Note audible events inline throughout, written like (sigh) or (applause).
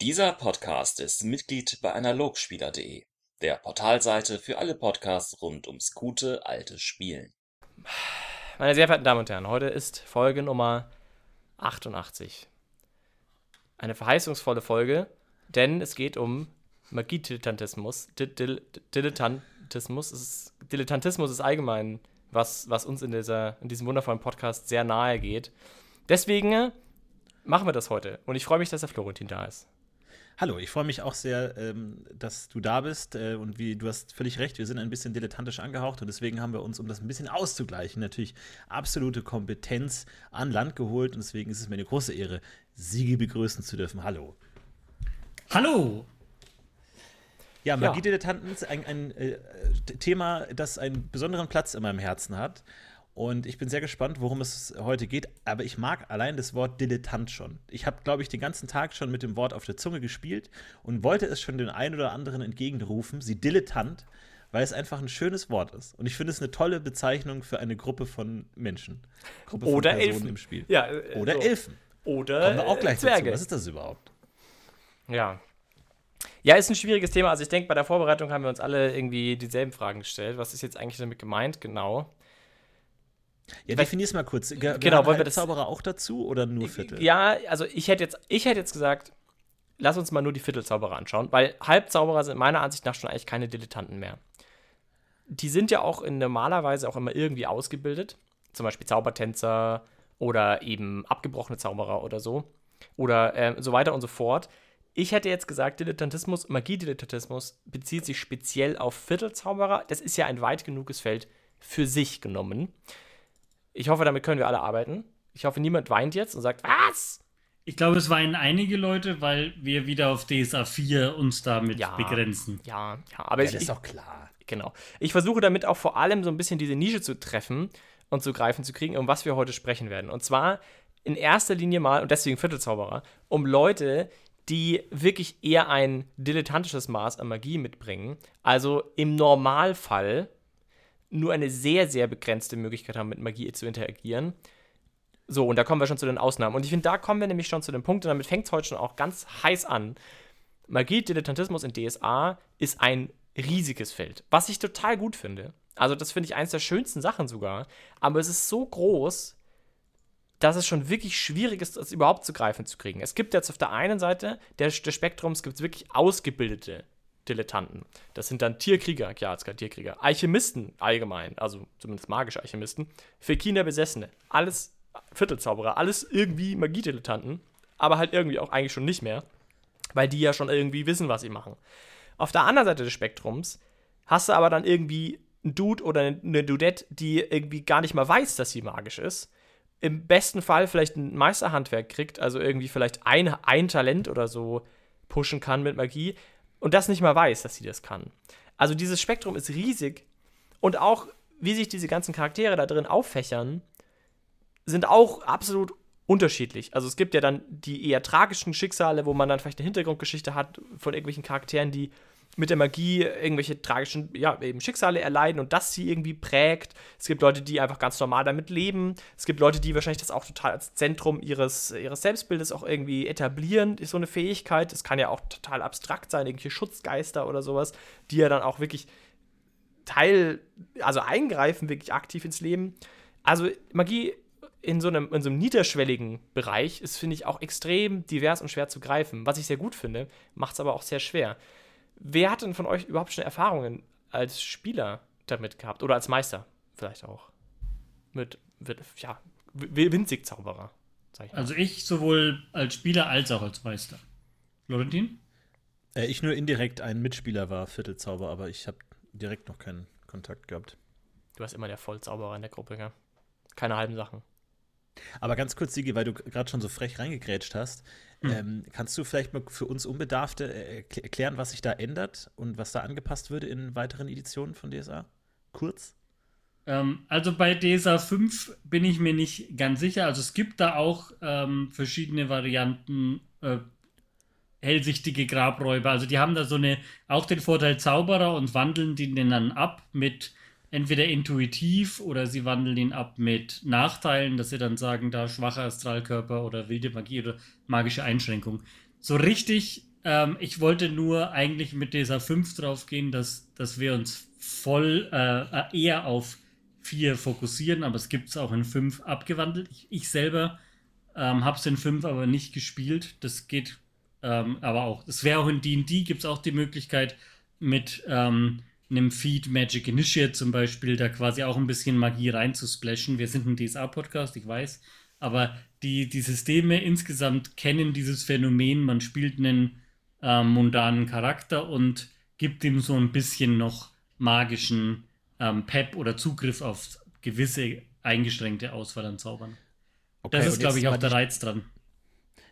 Dieser Podcast ist Mitglied bei Analogspieler.de, der Portalseite für alle Podcasts rund ums gute alte Spielen. Meine sehr verehrten Damen und Herren, heute ist Folge Nummer 88. Eine verheißungsvolle Folge, denn es geht um Magiedilettantismus. Dilettantismus ist, Dilettantismus ist allgemein was, was uns in, dieser, in diesem wundervollen Podcast sehr nahe geht. Deswegen machen wir das heute. Und ich freue mich, dass der Florentin da ist. Hallo, ich freue mich auch sehr, ähm, dass du da bist. Äh, und wie du hast völlig recht, wir sind ein bisschen dilettantisch angehaucht und deswegen haben wir uns, um das ein bisschen auszugleichen, natürlich absolute Kompetenz an Land geholt. Und deswegen ist es mir eine große Ehre, Sigi begrüßen zu dürfen. Hallo. Hallo! Ja, Magiedilettanten ist ein, ein äh, Thema, das einen besonderen Platz in meinem Herzen hat. Und ich bin sehr gespannt, worum es heute geht. Aber ich mag allein das Wort Dilettant schon. Ich habe, glaube ich, den ganzen Tag schon mit dem Wort auf der Zunge gespielt und wollte es schon den einen oder anderen entgegenrufen, sie Dilettant, weil es einfach ein schönes Wort ist. Und ich finde es eine tolle Bezeichnung für eine Gruppe von Menschen. Gruppe von Oder Personen Elfen. im Spiel. Ja, äh, Oder so. Elfen. Oder Kommen wir auch gleich Zwerge. dazu. Was ist das überhaupt? Ja. Ja, ist ein schwieriges Thema. Also ich denke, bei der Vorbereitung haben wir uns alle irgendwie dieselben Fragen gestellt. Was ist jetzt eigentlich damit gemeint? Genau. Ja, definier's mal kurz. Ge Genau, wollen wir das- Zauberer auch dazu oder nur Viertel? Ja, also ich hätte jetzt, ich hätte jetzt gesagt, lass uns mal nur die Viertelzauberer anschauen, weil Halbzauberer sind meiner Ansicht nach schon eigentlich keine Dilettanten mehr. Die sind ja auch in normalerweise auch immer irgendwie ausgebildet, zum Beispiel Zaubertänzer oder eben abgebrochene Zauberer oder so oder ähm, so weiter und so fort. Ich hätte jetzt gesagt, Dilettantismus, Magiedilettantismus bezieht sich speziell auf Viertelzauberer. Das ist ja ein weit genuges Feld für sich genommen. Ich hoffe, damit können wir alle arbeiten. Ich hoffe, niemand weint jetzt und sagt, was? Ich glaube, es weinen einige Leute, weil wir wieder auf DSA 4 uns damit Ja. begrenzen. Ja, ja, aber Ja, ich, das ist doch klar. genau. Ich versuche damit auch vor allem so ein bisschen diese Nische zu treffen und zu greifen zu kriegen, um was wir heute sprechen werden. Und zwar in erster Linie mal, und deswegen Viertelzauberer, um Leute, die wirklich eher ein dilettantisches Maß an Magie mitbringen. Also im Normalfall nur eine sehr, sehr begrenzte Möglichkeit haben, mit Magie zu interagieren. So, und da kommen wir schon zu den Ausnahmen. Und ich finde, da kommen wir nämlich schon zu dem Punkt, und damit fängt es heute schon auch ganz heiß an. Magie, Dilettantismus in DSA ist ein riesiges Feld, was ich total gut finde. Also, das finde ich eins der schönsten Sachen sogar. Aber es ist so groß, dass es schon wirklich schwierig ist, das überhaupt zu greifen zu kriegen. Es gibt jetzt auf der einen Seite des, des Spektrums gibt es wirklich ausgebildete Dilettanten. Das sind dann Tierkrieger, gerade Tierkrieger, Alchemisten allgemein, also zumindest magische Alchemisten, Fekiner Besessene, alles Viertelzauberer, alles irgendwie Magiedilettanten, aber halt irgendwie auch eigentlich schon nicht mehr, weil die ja schon irgendwie wissen, was sie machen. Auf der anderen Seite des Spektrums hast du aber dann irgendwie einen Dude oder eine Dudette, die irgendwie gar nicht mal weiß, dass sie magisch ist. Im besten Fall vielleicht ein Meisterhandwerk kriegt, also irgendwie vielleicht ein, ein Talent oder so pushen kann mit Magie und das nicht mal weiß, dass sie das kann. Also dieses Spektrum ist riesig und auch wie sich diese ganzen Charaktere da drin auffächern, sind auch absolut unterschiedlich. Also es gibt ja dann die eher tragischen Schicksale, wo man dann vielleicht eine Hintergrundgeschichte hat von irgendwelchen Charakteren, die mit der Magie irgendwelche tragischen, ja, eben Schicksale erleiden und das sie irgendwie prägt. Es gibt Leute, die einfach ganz normal damit leben. Es gibt Leute, die wahrscheinlich das auch total als Zentrum ihres, ihres Selbstbildes auch irgendwie etablieren, ist so eine Fähigkeit. Das kann ja auch total abstrakt sein, irgendwelche Schutzgeister oder sowas, die ja dann auch wirklich Teil, also eingreifen wirklich aktiv ins Leben. Also Magie in so einem, in so einem niederschwelligen Bereich ist, finde ich, auch extrem divers und schwer zu greifen. Was ich sehr gut finde, macht es aber auch sehr schwer. Wer hat denn von euch überhaupt schon Erfahrungen als Spieler damit gehabt? Oder als Meister vielleicht auch? Mit, mit ja, Winzig-Zauberer, sag ich mal. Also ich sowohl als Spieler als auch als Meister. Florentin? Äh, ich nur indirekt ein Mitspieler war Viertelzauber, aber ich habe direkt noch keinen Kontakt gehabt. Du warst immer der Vollzauberer in der Gruppe, gell? Keine halben Sachen. Aber ganz kurz, Sigi, weil du gerade schon so frech reingegrätscht hast, ähm, kannst du vielleicht mal für uns Unbedarfte äh, erkl- erklären, was sich da ändert und was da angepasst würde in weiteren Editionen von DSA? Kurz? Ähm, also bei DSA 5 bin ich mir nicht ganz sicher. Also es gibt da auch ähm, verschiedene Varianten. Äh, hellsichtige Grabräuber. Also die haben da so eine, auch den Vorteil Zauberer und wandeln den dann ab mit entweder intuitiv oder sie wandeln ihn ab mit Nachteilen, dass sie dann sagen, da schwacher Astralkörper oder wilde Magie oder magische Einschränkung. So richtig ähm, ich wollte nur eigentlich mit dieser 5 draufgehen, dass, dass wir uns voll äh, eher auf 4 fokussieren, aber es gibt es auch in 5 abgewandelt. Ich, ich selber ähm, habe es in 5 aber nicht gespielt. Das geht ähm, aber auch. Es wäre auch in DD gibt es auch die Möglichkeit mit ähm, einem Feed Magic Initiate zum Beispiel, da quasi auch ein bisschen Magie reinzusplashen. Wir sind ein DSA-Podcast, ich weiß, aber die, die Systeme insgesamt kennen dieses Phänomen, man spielt einen äh, mundanen Charakter und gibt ihm so ein bisschen noch magischen ähm, Pep oder Zugriff auf gewisse eingeschränkte Auswahl an Zaubern. Okay, das ist, glaube ich, auch der Reiz dran.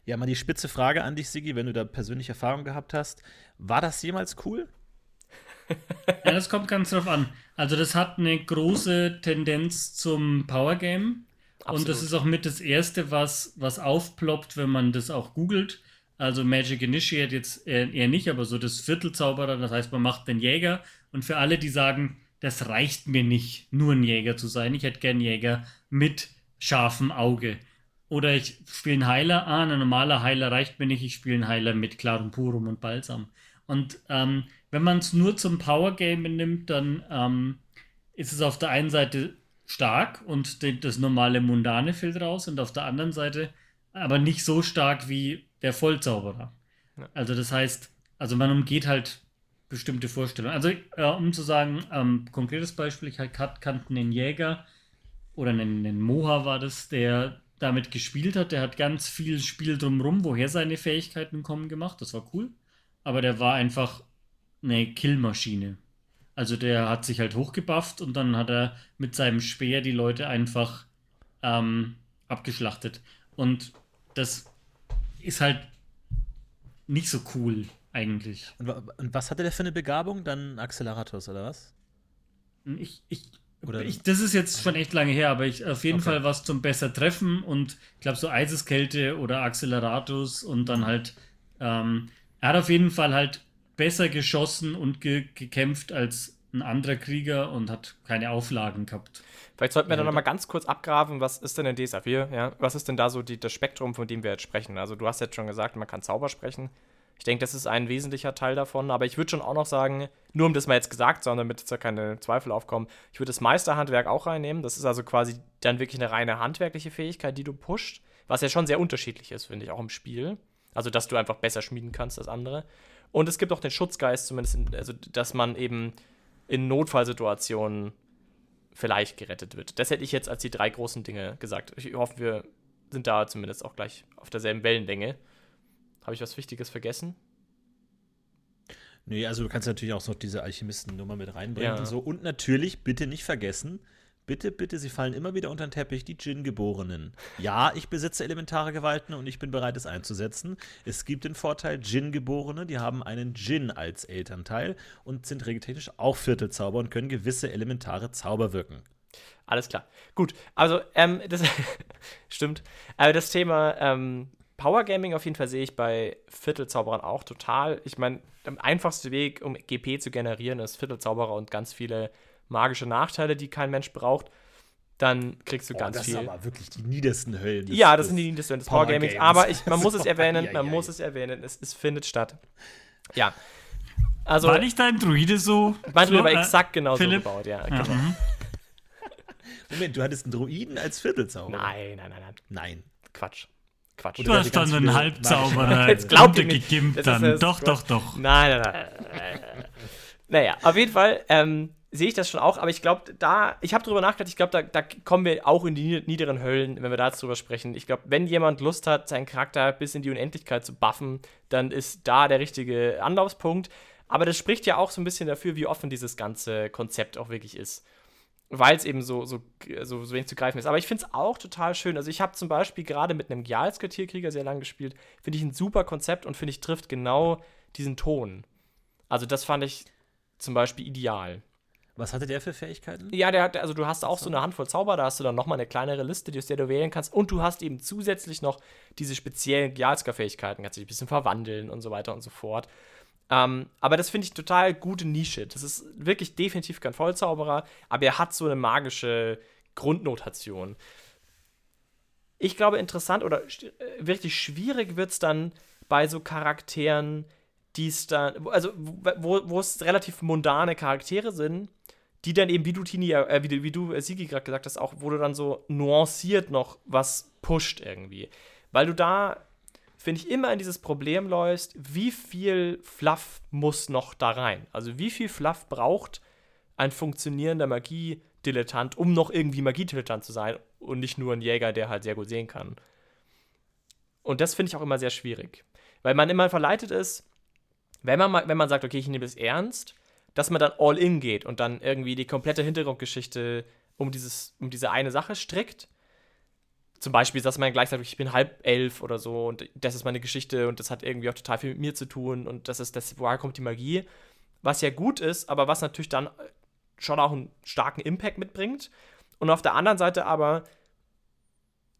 Ja, mal die spitze Frage an dich, Sigi, wenn du da persönliche Erfahrung gehabt hast. War das jemals cool? Ja, das kommt ganz drauf an. Also, das hat eine große Tendenz zum Power Game. Absolut. Und das ist auch mit das Erste, was, was aufploppt, wenn man das auch googelt. Also Magic Initiate jetzt eher nicht, aber so das Viertelzauberer, das heißt, man macht den Jäger. Und für alle, die sagen, das reicht mir nicht, nur ein Jäger zu sein, ich hätte gern Jäger mit scharfem Auge. Oder ich spiele einen Heiler, ah, ein normaler Heiler reicht mir nicht, ich spiele einen Heiler mit klarem Purum und Balsam. Und ähm, wenn man es nur zum Power Game nimmt, dann ähm, ist es auf der einen Seite stark und das normale Mundane fällt raus und auf der anderen Seite aber nicht so stark wie der Vollzauberer. Ja. Also das heißt, also man umgeht halt bestimmte Vorstellungen. Also äh, um zu sagen, ähm, konkretes Beispiel, ich kannte einen Jäger oder einen, einen Moha war das, der damit gespielt hat. Der hat ganz viel Spiel drumrum, woher seine Fähigkeiten kommen, gemacht. Das war cool. Aber der war einfach eine Killmaschine. Also der hat sich halt hochgebufft und dann hat er mit seinem Speer die Leute einfach ähm, abgeschlachtet. Und das ist halt nicht so cool eigentlich. Und, und was hatte der für eine Begabung? Dann Accelerators oder was? Ich, ich, oder ich, das ist jetzt schon echt lange her, aber ich auf jeden okay. Fall was zum besser treffen und ich glaube so Eiseskälte oder Acceleratus und dann halt ähm, er hat auf jeden Fall halt besser geschossen und ge gekämpft als ein anderer Krieger und hat keine Auflagen gehabt. Vielleicht sollten wir ja, dann nochmal ganz kurz abgraben, was ist denn in DSA 4? Ja? Was ist denn da so die, das Spektrum, von dem wir jetzt sprechen? Also du hast jetzt schon gesagt, man kann Zauber sprechen. Ich denke, das ist ein wesentlicher Teil davon, aber ich würde schon auch noch sagen, nur um das mal jetzt gesagt zu haben, damit jetzt da keine Zweifel aufkommen, ich würde das Meisterhandwerk auch reinnehmen. Das ist also quasi dann wirklich eine reine handwerkliche Fähigkeit, die du pusht, was ja schon sehr unterschiedlich ist, finde ich, auch im Spiel. Also, dass du einfach besser schmieden kannst als andere. Und es gibt auch den Schutzgeist, zumindest, in, also dass man eben in Notfallsituationen vielleicht gerettet wird. Das hätte ich jetzt als die drei großen Dinge gesagt. Ich hoffe, wir sind da zumindest auch gleich auf derselben Wellenlänge. Habe ich was Wichtiges vergessen? Nee, also du kannst natürlich auch noch diese Alchemisten-Nummer mit reinbringen ja. und so. Und natürlich, bitte nicht vergessen, Bitte, bitte, sie fallen immer wieder unter den Teppich, die Djinn-Geborenen. Ja, ich besitze elementare Gewalten und ich bin bereit, es einzusetzen. Es gibt den Vorteil, Djinn-Geborene, die haben einen Djinn als Elternteil und sind regeltechnisch auch Viertelzauber und können gewisse elementare Zauber wirken. Alles klar. Gut, also, ähm, das (laughs) stimmt. Aber das Thema ähm, Power Gaming auf jeden Fall sehe ich bei Viertelzauberern auch total. Ich meine, der einfachste Weg, um GP zu generieren, ist Viertelzauberer und ganz viele magische Nachteile, die kein Mensch braucht, dann kriegst du oh, ganz das viel. Das sind aber wirklich die niedersten Höllen. Des, ja, das sind die niedersten des Power Gamings. Aber ich, man muss (laughs) es erwähnen, man muss es erwähnen, es, es findet statt. Ja. Also, war nicht dein Druide so? Mein Druide war äh, exakt genauso Philipp? gebaut, ja. ja. Genau. Mhm. (laughs) Moment, du hattest einen Druiden als Viertelzauber? Nein, nein, nein, nein. Nein. Quatsch. Quatsch. Du hast dann einen Halbzauberer (laughs) Jetzt glaubt ihr gegimmt dann. Doch, doch, doch. Nein, nein, nein. naja, auf jeden Fall ähm, sehe ich das schon auch, aber ich glaube, da, ich habe drüber nachgedacht, ich glaube, da, da, kommen wir auch in die niederen Höllen, wenn wir da drüber sprechen. Ich glaube, wenn jemand Lust hat, seinen Charakter bis in die Unendlichkeit zu buffen, dann ist da der richtige Anlaufspunkt. Aber das spricht ja auch so ein bisschen dafür, wie offen dieses ganze Konzept auch wirklich ist. Weil es eben so, so, so, so wenig zu greifen ist. Aber ich finde es auch total schön. Also, ich habe zum Beispiel gerade mit einem Gialskartierkrieger sehr lange gespielt. Finde ich ein super Konzept und finde ich trifft genau diesen Ton. Also, das fand ich zum Beispiel ideal. Was hatte der für Fähigkeiten? Ja, der hat, also du hast auch so eine Handvoll Zauber, da hast du dann nochmal eine kleinere Liste, die aus der du wählen kannst. Und du hast eben zusätzlich noch diese speziellen Gialska-Fähigkeiten, kannst dich ein bisschen verwandeln und so weiter und so fort. Ähm, aber das finde ich total gute Nische. Das ist wirklich definitiv kein Vollzauberer, aber er hat so eine magische Grundnotation. Ich glaube, interessant oder äh, wirklich schwierig wird es dann bei so Charakteren, die es dann, also wo, wo es relativ mundane Charaktere sind, die dann eben, wie du, Tini, äh, wie, wie du, äh, Sigi, gerade gesagt hast, auch, du dann so nuanciert noch was pusht irgendwie. Weil du da, finde ich, immer in dieses Problem läufst, wie viel Fluff muss noch da rein? Also wie viel Fluff braucht ein funktionierender Magie-Dilettant, um noch irgendwie Magie-Dilettant zu sein und nicht nur ein Jäger, der halt sehr gut sehen kann. Und das finde ich auch immer sehr schwierig. Weil man immer verleitet ist, wenn man, wenn man sagt, okay, ich nehme das ernst, dass man dann all in geht und dann irgendwie die komplette Hintergrundgeschichte um, dieses, um diese eine Sache strickt. Zum Beispiel, dass man gleich sagt, ich bin halb elf oder so und das ist meine Geschichte und das hat irgendwie auch total viel mit mir zu tun und das ist das, woher kommt die Magie. Was ja gut ist, aber was natürlich dann schon auch einen starken Impact mitbringt. Und auf der anderen Seite aber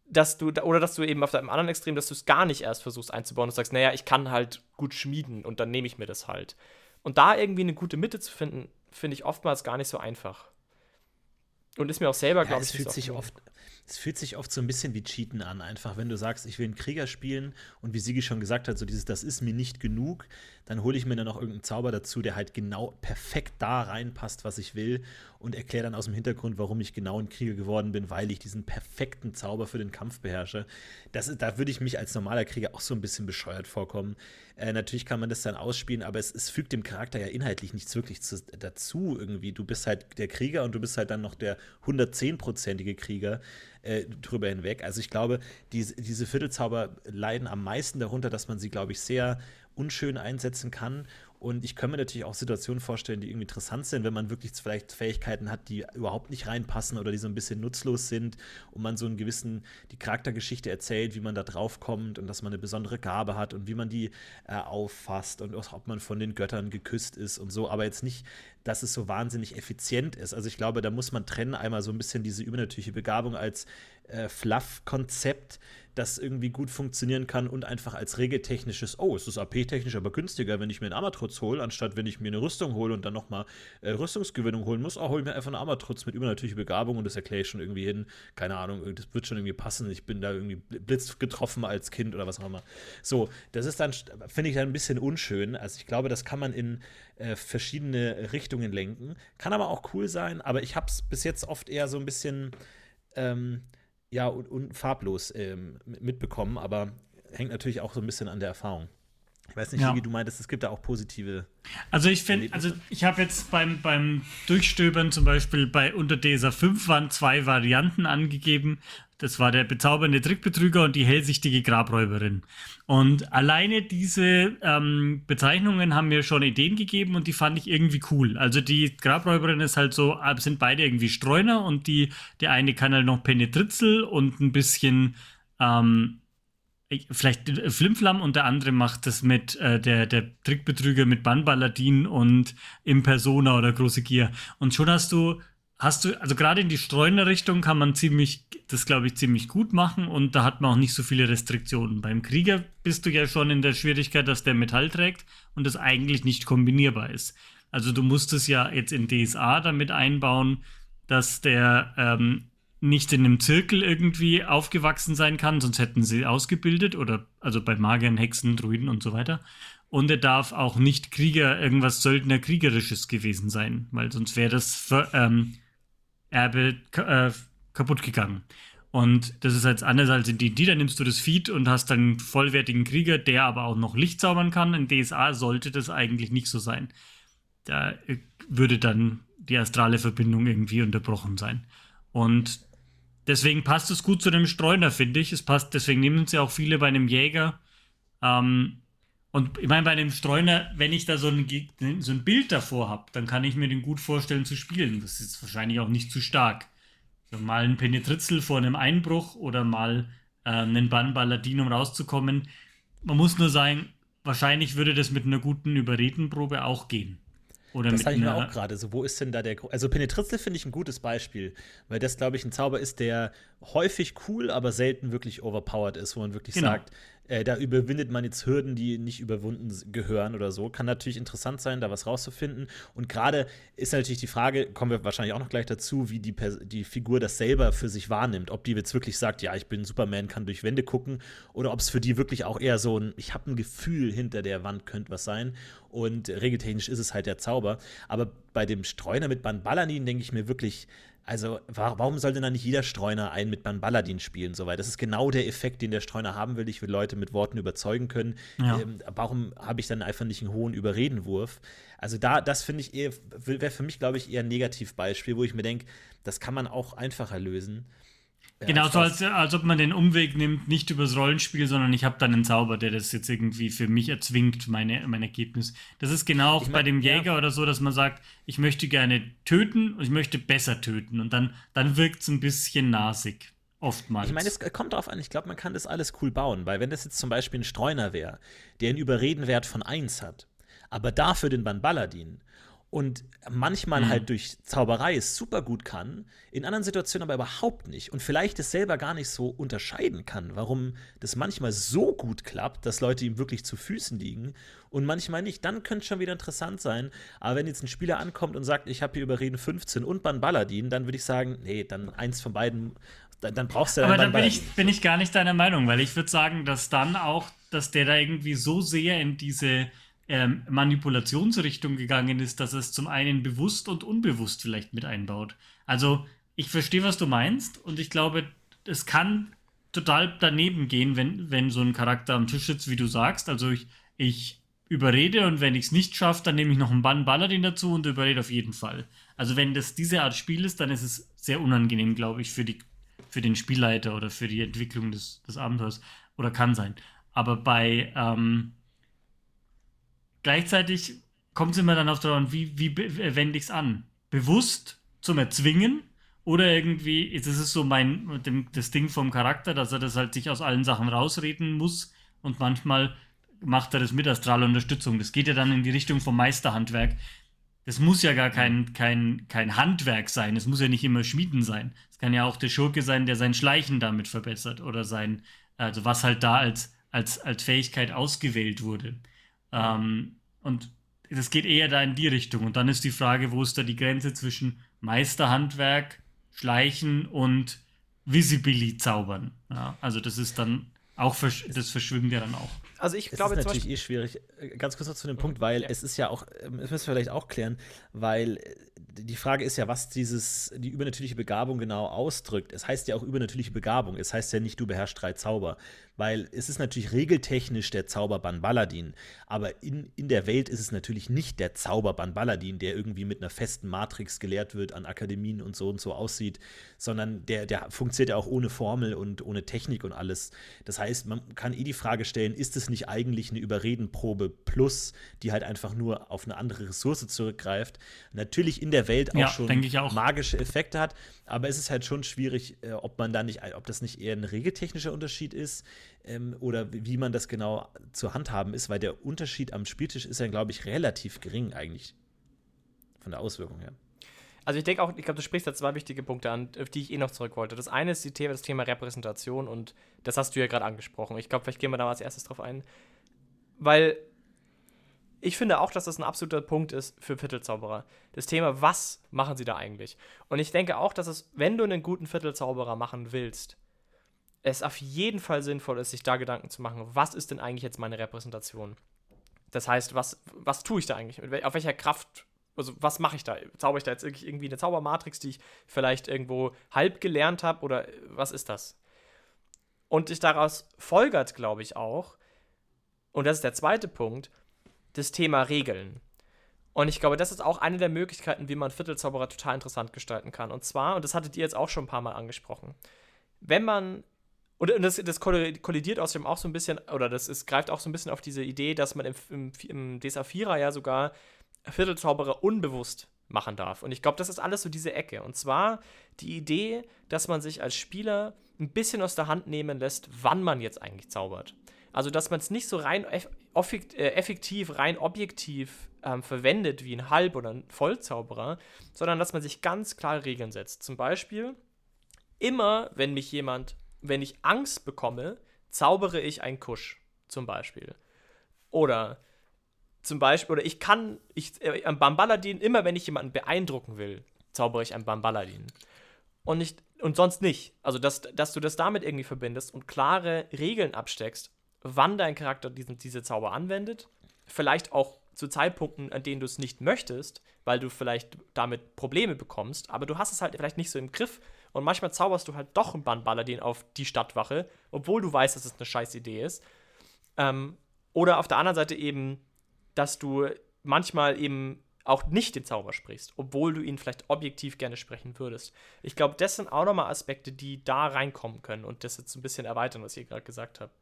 dass du, oder dass du eben auf dem anderen Extrem, dass du es gar nicht erst versuchst einzubauen und sagst, naja, ich kann halt gut schmieden und dann nehme ich mir das halt. Und da irgendwie eine gute Mitte zu finden, finde ich oftmals gar nicht so einfach. Und ist mir auch selber, ja, glaube ich, fühlt sich oft, es fühlt sich oft so ein bisschen wie Cheaten an, einfach wenn du sagst, ich will einen Krieger spielen und wie Sigi schon gesagt hat, so dieses, das ist mir nicht genug, dann hole ich mir dann noch irgendeinen Zauber dazu, der halt genau perfekt da reinpasst, was ich will und erkläre dann aus dem Hintergrund, warum ich genau ein Krieger geworden bin, weil ich diesen perfekten Zauber für den Kampf beherrsche. Das, da würde ich mich als normaler Krieger auch so ein bisschen bescheuert vorkommen. Äh, natürlich kann man das dann ausspielen, aber es, es fügt dem Charakter ja inhaltlich nichts wirklich zu, dazu irgendwie. Du bist halt der Krieger und du bist halt dann noch der 110-prozentige Krieger äh, drüber hinweg. Also ich glaube, die, diese Viertelzauber leiden am meisten darunter, dass man sie, glaube ich, sehr unschön einsetzen kann. Und ich kann mir natürlich auch Situationen vorstellen, die irgendwie interessant sind, wenn man wirklich vielleicht Fähigkeiten hat, die überhaupt nicht reinpassen oder die so ein bisschen nutzlos sind und man so einen gewissen, die Charaktergeschichte erzählt, wie man da drauf kommt und dass man eine besondere Gabe hat und wie man die äh, auffasst und auch, ob man von den Göttern geküsst ist und so, aber jetzt nicht, dass es so wahnsinnig effizient ist. Also ich glaube, da muss man trennen, einmal so ein bisschen diese übernatürliche Begabung als äh, Fluff-Konzept, das irgendwie gut funktionieren kann und einfach als regeltechnisches, oh, es ist AP-technisch aber günstiger, wenn ich mir einen Amatrutz hole, anstatt wenn ich mir eine Rüstung hole und dann nochmal äh, Rüstungsgewinnung holen muss, auch hole ich mir einfach einen Amatrutz mit übernatürlicher Begabung und das erkläre ich schon irgendwie hin. Keine Ahnung, das wird schon irgendwie passen. Ich bin da irgendwie blitz getroffen als Kind oder was auch immer. So, das ist dann, finde ich dann ein bisschen unschön. Also ich glaube, das kann man in äh, verschiedene Richtungen lenken. Kann aber auch cool sein, aber ich habe es bis jetzt oft eher so ein bisschen ähm, ja, und, und farblos ähm, mitbekommen, aber hängt natürlich auch so ein bisschen an der Erfahrung. Ich weiß nicht, ja. wie du meintest, es gibt da auch positive. Also ich finde, also ich habe jetzt beim, beim Durchstöbern zum Beispiel bei unter DSA 5 waren zwei Varianten angegeben. Das war der bezaubernde Trickbetrüger und die hellsichtige Grabräuberin. Und alleine diese ähm, Bezeichnungen haben mir schon Ideen gegeben und die fand ich irgendwie cool. Also die Grabräuberin ist halt so, äh, sind beide irgendwie Streuner und die, der eine kann halt noch Penetritzel und ein bisschen ähm, vielleicht Flimflam und der andere macht das mit äh, der, der Trickbetrüger mit Bannballadin und Impersona oder Große Gier. Und schon hast du hast du, also gerade in die Streuner-Richtung kann man ziemlich, das glaube ich, ziemlich gut machen und da hat man auch nicht so viele Restriktionen. Beim Krieger bist du ja schon in der Schwierigkeit, dass der Metall trägt und das eigentlich nicht kombinierbar ist. Also du musst es ja jetzt in DSA damit einbauen, dass der ähm, nicht in einem Zirkel irgendwie aufgewachsen sein kann, sonst hätten sie ausgebildet oder also bei Magiern, Hexen, Druiden und so weiter. Und er darf auch nicht Krieger, irgendwas Söldner-Kriegerisches gewesen sein, weil sonst wäre das ähm, Erbe äh, kaputt gegangen. Und das ist jetzt anders als in D&D, da nimmst du das Feed und hast dann einen vollwertigen Krieger, der aber auch noch Licht zaubern kann. In DSA sollte das eigentlich nicht so sein. Da äh, würde dann die astrale Verbindung irgendwie unterbrochen sein. Und deswegen passt es gut zu dem Streuner, finde ich. Es passt, deswegen nehmen sie auch viele bei einem Jäger. Ähm, und ich meine, bei einem Streuner, wenn ich da so ein, so ein Bild davor habe, dann kann ich mir den gut vorstellen zu spielen. Das ist wahrscheinlich auch nicht zu stark. So mal ein Penetritzel vor einem Einbruch oder mal äh, einen Bannballadin, um rauszukommen. Man muss nur sagen, wahrscheinlich würde das mit einer guten Überredenprobe auch gehen. Oder das sage ich mir auch gerade. So, wo ist denn da der. Gro also, Penetritzel finde ich ein gutes Beispiel, weil das, glaube ich, ein Zauber ist, der häufig cool, aber selten wirklich overpowered ist, wo man wirklich genau. sagt, äh, da überwindet man jetzt Hürden, die nicht überwunden gehören oder so. Kann natürlich interessant sein, da was rauszufinden. Und gerade ist natürlich die Frage, kommen wir wahrscheinlich auch noch gleich dazu, wie die, die Figur das selber für sich wahrnimmt. Ob die jetzt wirklich sagt, ja, ich bin Superman, kann durch Wände gucken, oder ob es für die wirklich auch eher so ein, ich habe ein Gefühl, hinter der Wand könnte was sein. Und regeltechnisch ist es halt der Zauber. Aber bei dem Streuner mit Ban Balanin denke ich mir wirklich, also, warum soll denn dann nicht jeder Streuner einen mit Ban Balladin spielen? Soweit? Das ist genau der Effekt, den der Streuner haben will. Ich will Leute mit Worten überzeugen können. Ja. Ähm, warum habe ich dann einfach nicht einen hohen Überredenwurf? Also, da, das finde ich eher, wäre für mich, glaube ich, eher ein Negativbeispiel, wo ich mir denke, das kann man auch einfacher lösen. Genau, so als, als ob man den Umweg nimmt, nicht übers Rollenspiel, sondern ich habe dann einen Zauber, der das jetzt irgendwie für mich erzwingt, meine, mein Ergebnis. Das ist genau auch ich mein, bei dem Jäger ja. oder so, dass man sagt, ich möchte gerne töten und ich möchte besser töten. Und dann, dann wirkt es ein bisschen nasig. Oftmals. Ich meine, es kommt darauf an, ich glaube, man kann das alles cool bauen, weil wenn das jetzt zum Beispiel ein Streuner wäre, der einen Überredenwert von 1 hat, aber dafür den Ban Balladin und manchmal mhm. halt durch Zauberei es super gut kann, in anderen Situationen aber überhaupt nicht und vielleicht es selber gar nicht so unterscheiden kann, warum das manchmal so gut klappt, dass Leute ihm wirklich zu Füßen liegen und manchmal nicht, dann könnte es schon wieder interessant sein. Aber wenn jetzt ein Spieler ankommt und sagt, ich habe hier Überreden 15 und Ban Balladin, dann würde ich sagen, nee, dann eins von beiden, dann, dann brauchst du Aber dann bin ich, bin ich gar nicht deiner Meinung, weil ich würde sagen, dass dann auch, dass der da irgendwie so sehr in diese ähm, Manipulationsrichtung gegangen ist, dass es zum einen bewusst und unbewusst vielleicht mit einbaut. Also ich verstehe, was du meinst und ich glaube, es kann total daneben gehen, wenn, wenn so ein Charakter am Tisch sitzt, wie du sagst. Also ich, ich überrede und wenn ich es nicht schaffe, dann nehme ich noch einen Bann Balladin dazu und überrede auf jeden Fall. Also wenn das diese Art Spiel ist, dann ist es sehr unangenehm, glaube ich, für, die, für den Spielleiter oder für die Entwicklung des, des Abenteuers. Oder kann sein. Aber bei, ähm, Gleichzeitig kommt es immer dann auf daran, wie, wie wende ich es an? Bewusst zum Erzwingen oder irgendwie, jetzt ist es so mein, das Ding vom Charakter, dass er das halt sich aus allen Sachen rausreden muss und manchmal macht er das mit astraler Unterstützung. Das geht ja dann in die Richtung vom Meisterhandwerk. Das muss ja gar kein, kein, kein Handwerk sein. Es muss ja nicht immer Schmieden sein. Es kann ja auch der Schurke sein, der sein Schleichen damit verbessert oder sein, also was halt da als, als, als Fähigkeit ausgewählt wurde. Ähm, und das geht eher da in die Richtung. Und dann ist die Frage, wo ist da die Grenze zwischen Meisterhandwerk, Schleichen und Visibili zaubern. Ja, also das ist dann auch, das verschwimmt ja dann auch. Also ich glaube, das ist natürlich eh schwierig. Äh, ganz kurz noch zu dem Punkt, weil ja. es ist ja auch, ähm, das müssen wir vielleicht auch klären, weil äh, die Frage ist ja, was dieses, die übernatürliche Begabung genau ausdrückt. Es heißt ja auch übernatürliche Begabung. Es heißt ja nicht, du beherrschst drei Zauber weil es ist natürlich regeltechnisch der Zauberbann Balladin, aber in, in der Welt ist es natürlich nicht der Zauberbann Balladin, der irgendwie mit einer festen Matrix gelehrt wird, an Akademien und so und so aussieht, sondern der, der funktioniert ja auch ohne Formel und ohne Technik und alles. Das heißt, man kann eh die Frage stellen, ist es nicht eigentlich eine Überredenprobe plus, die halt einfach nur auf eine andere Ressource zurückgreift? Natürlich in der Welt auch ja, schon auch. magische Effekte hat, aber es ist halt schon schwierig, äh, ob man da nicht, ob das nicht eher ein regeltechnischer Unterschied ist ähm, oder wie man das genau zu handhaben ist, weil der Unterschied am Spieltisch ist ja, glaube ich, relativ gering eigentlich von der Auswirkung her. Also ich denke auch, ich glaube, du sprichst da zwei wichtige Punkte an, auf die ich eh noch zurück wollte. Das eine ist die Thema, das Thema Repräsentation und das hast du ja gerade angesprochen. Ich glaube, vielleicht gehen wir da mal als erstes drauf ein. Weil ich finde auch, dass das ein absoluter Punkt ist für Viertelzauberer. Das Thema, was machen sie da eigentlich? Und ich denke auch, dass es, wenn du einen guten Viertelzauberer machen willst, es auf jeden Fall sinnvoll ist, sich da Gedanken zu machen, was ist denn eigentlich jetzt meine Repräsentation? Das heißt, was, was tue ich da eigentlich? Auf welcher Kraft, also was mache ich da? Zauber ich da jetzt irgendwie eine Zaubermatrix, die ich vielleicht irgendwo halb gelernt habe oder was ist das? Und ich daraus folgert, glaube ich, auch, und das ist der zweite Punkt, das Thema Regeln. Und ich glaube, das ist auch eine der Möglichkeiten, wie man Viertelzauberer total interessant gestalten kann. Und zwar, und das hattet ihr jetzt auch schon ein paar Mal angesprochen, wenn man, und das, das kollidiert außerdem auch so ein bisschen, oder das ist, greift auch so ein bisschen auf diese Idee, dass man im, im, im DSA 4 ja sogar Viertelzauberer unbewusst machen darf. Und ich glaube, das ist alles so diese Ecke. Und zwar die Idee, dass man sich als Spieler ein bisschen aus der Hand nehmen lässt, wann man jetzt eigentlich zaubert. Also, dass man es nicht so rein äh, effektiv, rein objektiv ähm, verwendet wie ein Halb- oder ein Vollzauberer, sondern dass man sich ganz klar Regeln setzt. Zum Beispiel, immer wenn mich jemand, wenn ich Angst bekomme, zaubere ich einen Kusch, zum Beispiel. Oder zum Beispiel, oder ich kann, ich, äh, am Bambaladin, immer wenn ich jemanden beeindrucken will, zaubere ich einen Bambaladin. Und, nicht, und sonst nicht. Also, dass, dass du das damit irgendwie verbindest und klare Regeln absteckst, wann dein Charakter diesen, diese Zauber anwendet. Vielleicht auch zu Zeitpunkten, an denen du es nicht möchtest, weil du vielleicht damit Probleme bekommst, aber du hast es halt vielleicht nicht so im Griff und manchmal zauberst du halt doch einen Bandballadin auf die Stadtwache, obwohl du weißt, dass es eine scheiß Idee ist. Ähm, oder auf der anderen Seite eben, dass du manchmal eben auch nicht den Zauber sprichst, obwohl du ihn vielleicht objektiv gerne sprechen würdest. Ich glaube, das sind auch nochmal Aspekte, die da reinkommen können und das jetzt ein bisschen erweitern, was ihr gerade gesagt habt.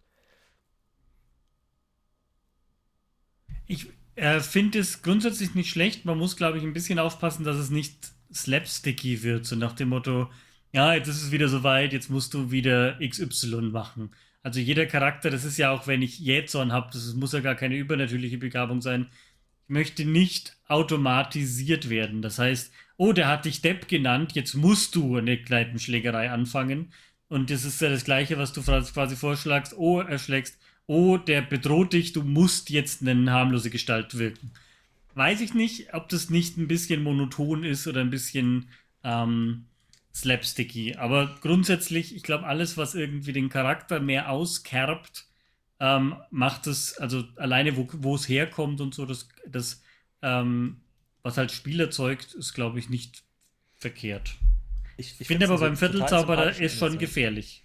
Ich äh, finde es grundsätzlich nicht schlecht. Man muss, glaube ich, ein bisschen aufpassen, dass es nicht slapsticky wird, so nach dem Motto, ja, jetzt ist es wieder soweit, jetzt musst du wieder XY machen. Also jeder Charakter, das ist ja auch, wenn ich Jähzorn habe, das muss ja gar keine übernatürliche Begabung sein. Möchte nicht automatisiert werden. Das heißt, oh, der hat dich Depp genannt, jetzt musst du eine Kneipenschlägerei anfangen. Und das ist ja das Gleiche, was du quasi vorschlagst. Oh, erschlägst oh, der bedroht dich, du musst jetzt eine harmlose Gestalt wirken. Weiß ich nicht, ob das nicht ein bisschen monoton ist oder ein bisschen ähm, slapsticky. Aber grundsätzlich, ich glaube, alles, was irgendwie den Charakter mehr auskerbt, ähm, macht es, also alleine wo es herkommt und so, das, das ähm, was halt Spiel erzeugt, ist, glaube ich, nicht verkehrt. Ich, ich finde aber beim Viertelzauberer ist schon gefährlich.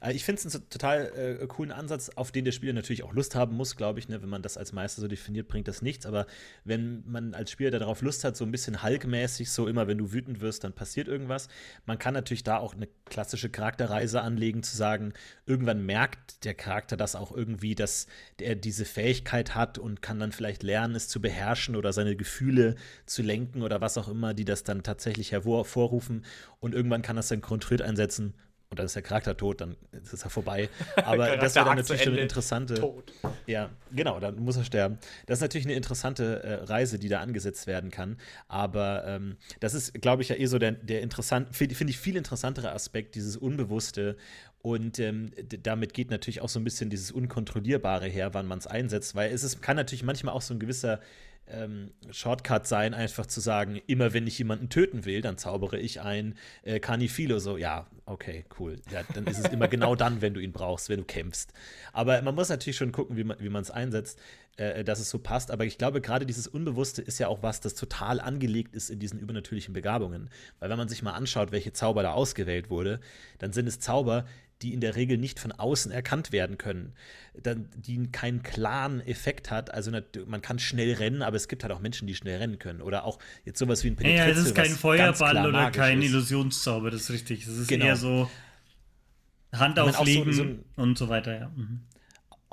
Äh, ich finde es einen total äh, coolen Ansatz, auf den der Spieler natürlich auch Lust haben muss, glaube ich. Ne? Wenn man das als Meister so definiert, bringt das nichts. Aber wenn man als Spieler darauf Lust hat, so ein bisschen Hulk-mäßig, so immer, wenn du wütend wirst, dann passiert irgendwas. Man kann natürlich da auch eine klassische Charakterreise anlegen, zu sagen, irgendwann merkt der Charakter das auch irgendwie, dass er diese Fähigkeit hat und kann dann vielleicht lernen, es zu beherrschen oder seine Gefühle zu lenken oder was auch immer, die das dann tatsächlich hervorrufen. Und irgendwann kann das dann kontrolliert einsetzen und dann ist der Charakter tot, dann ist es ja vorbei. (laughs) Aber das wäre dann natürlich schon eine interessante. Tot. Ja, genau, dann muss er sterben. Das ist natürlich eine interessante äh, Reise, die da angesetzt werden kann. Aber ähm, das ist, glaube ich, ja eh so der, der interessant, finde find ich viel interessantere Aspekt, dieses Unbewusste. Und ähm, damit geht natürlich auch so ein bisschen dieses Unkontrollierbare her, wann man es einsetzt, weil es ist, kann natürlich manchmal auch so ein gewisser ähm, Shortcut sein, einfach zu sagen, immer wenn ich jemanden töten will, dann zaubere ich ein äh, Carnifilo. So, ja, okay, cool. Ja, dann ist es immer genau (laughs) dann, wenn du ihn brauchst, wenn du kämpfst. Aber man muss natürlich schon gucken, wie man es einsetzt, äh, dass es so passt. Aber ich glaube, gerade dieses Unbewusste ist ja auch was, das total angelegt ist in diesen übernatürlichen Begabungen. Weil wenn man sich mal anschaut, welche Zauber da ausgewählt wurde, dann sind es Zauber, die in der Regel nicht von außen erkannt werden können, dann, die keinen klaren Effekt hat. Also man kann schnell rennen, aber es gibt halt auch Menschen, die schnell rennen können. Oder auch jetzt sowas wie ein Penetritzel. Ja, das ist kein Feuerball oder kein ist. Illusionszauber, das ist richtig. Das ist genau. eher so Hand auflegen so, so und so weiter, ja. Mhm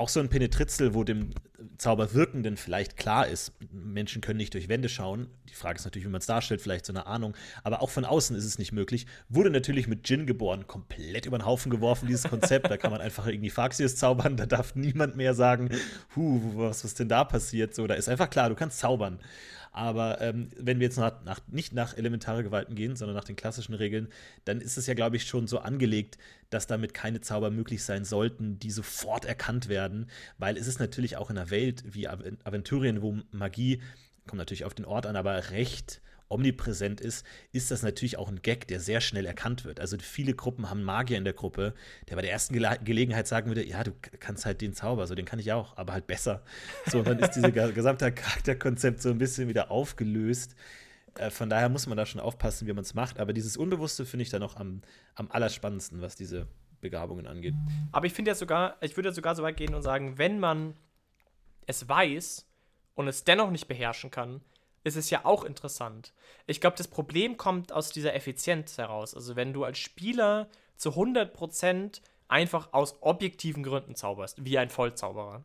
auch so ein Penetritzel, wo dem Zauberwirkenden vielleicht klar ist, Menschen können nicht durch Wände schauen. Die Frage ist natürlich, wie man es darstellt, vielleicht so eine Ahnung. Aber auch von außen ist es nicht möglich. Wurde natürlich mit Djinn geboren, komplett über den Haufen geworfen, dieses Konzept. da kann man einfach irgendwie Faxius zaubern, da darf niemand mehr sagen, huh, was ist denn da passiert? So, da ist einfach klar, du kannst zaubern. Aber ähm, wenn wir jetzt nach, nach, nicht nach elementare Gewalten gehen, sondern nach den klassischen Regeln, dann ist es ja, glaube ich, schon so angelegt, dass damit keine Zauber möglich sein sollten, die sofort erkannt werden, weil es ist natürlich auch in einer Welt wie Aventurien, wo Magie, kommt natürlich auf den Ort an, aber recht omnipräsent ist, ist das natürlich auch ein Gag, der sehr schnell erkannt wird. Also viele Gruppen haben Magier in der Gruppe, der bei der ersten Gele Gelegenheit sagen würde, ja, du kannst halt den Zauber, so den kann ich auch, aber halt besser. So, und dann ist dieses (laughs) gesamte Charakterkonzept so ein bisschen wieder aufgelöst. Äh, von daher muss man da schon aufpassen, wie man es macht. Aber dieses Unbewusste finde ich da noch am, am allerspannendsten, was diese Begabungen angeht. Aber ich finde ja sogar, ich würde ja sogar so weit gehen und sagen, wenn man es weiß und es dennoch nicht beherrschen kann, ist es ja auch interessant. Ich glaube, das Problem kommt aus dieser Effizienz heraus. Also wenn du als Spieler zu 100% einfach aus objektiven Gründen zauberst, wie ein Vollzauberer.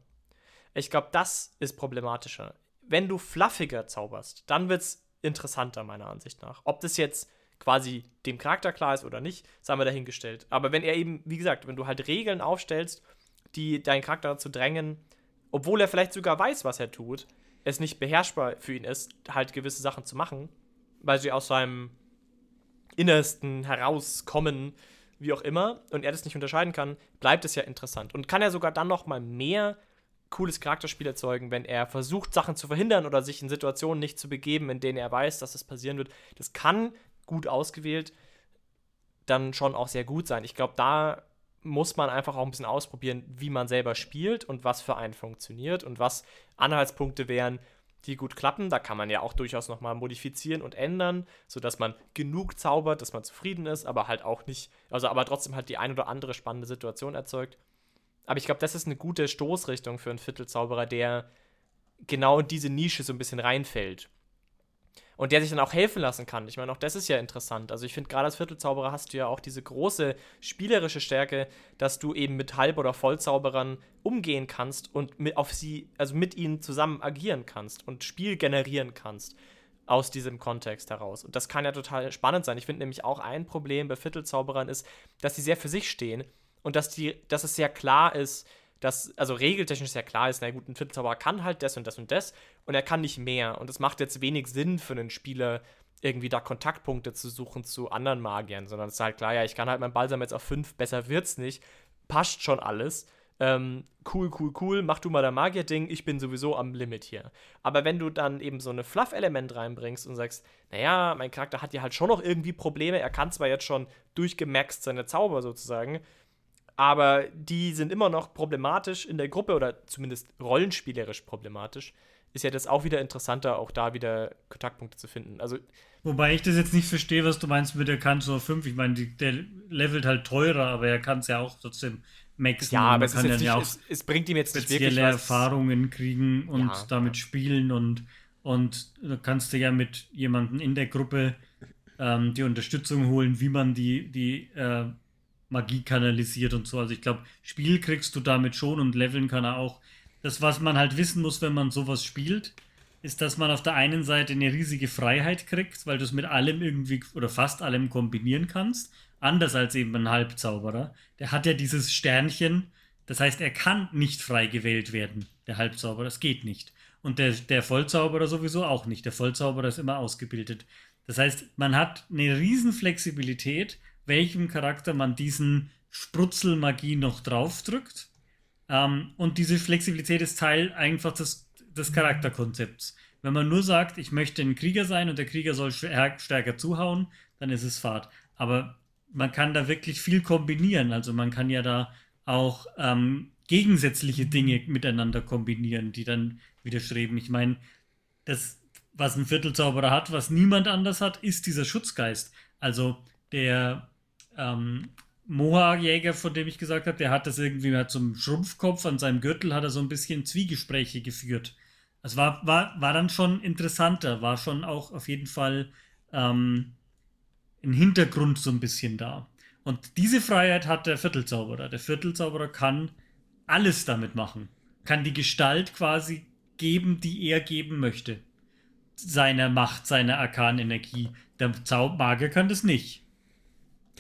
Ich glaube, das ist problematischer. Wenn du fluffiger zauberst, dann wird es interessanter, meiner Ansicht nach. Ob das jetzt quasi dem Charakter klar ist oder nicht, sei mal dahingestellt. Aber wenn er eben, wie gesagt, wenn du halt Regeln aufstellst, die deinen Charakter dazu drängen, obwohl er vielleicht sogar weiß, was er tut, es nicht beherrschbar für ihn ist, halt gewisse Sachen zu machen, weil sie aus seinem Innersten herauskommen wie auch immer, und er das nicht unterscheiden kann, bleibt es ja interessant. Und kann er sogar dann noch mal mehr cooles Charakterspiel erzeugen, wenn er versucht, Sachen zu verhindern oder sich in Situationen nicht zu begeben, in denen er weiß, dass es passieren wird. Das kann gut ausgewählt dann schon auch sehr gut sein. Ich glaube, da muss man einfach auch ein bisschen ausprobieren, wie man selber spielt und was für einen funktioniert und was Anhaltspunkte wären, die gut klappen. Da kann man ja auch durchaus nochmal modifizieren und ändern, sodass man genug zaubert, dass man zufrieden ist, aber halt auch nicht, also aber trotzdem halt die ein oder andere spannende Situation erzeugt. Aber ich glaube, das ist eine gute Stoßrichtung für einen Viertelzauberer, der genau in diese Nische so ein bisschen reinfällt und der sich dann auch helfen lassen kann. Ich meine, auch das ist ja interessant. Also ich finde, gerade als Viertelzauberer hast du ja auch diese große spielerische Stärke, dass du eben mit Halb- oder Vollzauberern umgehen kannst und mit auf sie, also mit ihnen zusammen agieren kannst und Spiel generieren kannst aus diesem Kontext heraus. Und das kann ja total spannend sein. Ich finde nämlich auch ein Problem bei Viertelzauberern ist, dass sie sehr für sich stehen und dass die, dass es sehr klar ist, dass, also regeltechnisch sehr klar ist, na gut, ein Viertelzauberer kann halt das und das und das und er kann nicht mehr. Und es macht jetzt wenig Sinn für einen Spieler, irgendwie da Kontaktpunkte zu suchen zu anderen Magiern, sondern es ist halt klar, ja, ich kann halt mein Balsam jetzt auf 5, besser wird's nicht, passt schon alles. Ähm, cool, cool, cool, mach du mal dein Magier-Ding, ich bin sowieso am Limit hier. Aber wenn du dann eben so eine Fluff-Element reinbringst und sagst, naja, mein Charakter hat ja halt schon noch irgendwie Probleme, er kann zwar jetzt schon durchgemaxt seine Zauber sozusagen, aber die sind immer noch problematisch in der Gruppe oder zumindest rollenspielerisch problematisch. Ist ja das auch wieder interessanter, auch da wieder Kontaktpunkte zu finden. Also Wobei ich das jetzt nicht verstehe, was du meinst mit der Kanz 5. Ich meine, der levelt halt teurer, aber er kann es ja auch trotzdem maxen. Ja, aber es, kann dann ja auch es, es, bringt ihm jetzt nicht wirklich was. Erfahrungen kriegen und ja, damit ja. spielen und, und du kannst dir ja mit jemandem in der Gruppe ähm, die Unterstützung holen, wie man die, die äh, Magie kanalisiert und so. Also ich glaube, Spiel kriegst du damit schon und leveln kann er auch. Das, was man halt wissen muss, wenn man sowas spielt, ist, dass man auf der einen Seite eine riesige Freiheit kriegt, weil du es mit allem irgendwie oder fast allem kombinieren kannst. Anders als eben ein Halbzauberer. Der hat ja dieses Sternchen. Das heißt, er kann nicht frei gewählt werden, der Halbzauberer. Das geht nicht. Und der, der Vollzauberer sowieso auch nicht. Der Vollzauberer ist immer ausgebildet. Das heißt, man hat eine riesen Flexibilität, welchem Charakter man diesen Sprutzelmagie noch draufdrückt. Ähm, und diese Flexibilität ist Teil einfach des, des Charakterkonzepts. Wenn man nur sagt, ich möchte ein Krieger sein und der Krieger soll stärker zuhauen, dann ist es Fahrt. Aber man kann da wirklich viel kombinieren. Also man kann ja da auch ähm, gegensätzliche Dinge miteinander kombinieren, die dann widerstreben. Ich meine, das, was ein Viertelzauberer hat, was niemand anders hat, ist dieser Schutzgeist. Also der ähm, Moha-Jäger, von dem ich gesagt habe, der hat das irgendwie hat zum Schrumpfkopf an seinem Gürtel hat er so ein bisschen Zwiegespräche geführt. Es war, war, war dann schon interessanter, war schon auch auf jeden Fall ähm, ein Hintergrund so ein bisschen da. Und diese Freiheit hat der Viertelzauberer. Der Viertelzauberer kann alles damit machen. Kann die Gestalt quasi geben, die er geben möchte. Seiner Macht, seiner Arkanenergie. Der Zaubermagier kann das nicht.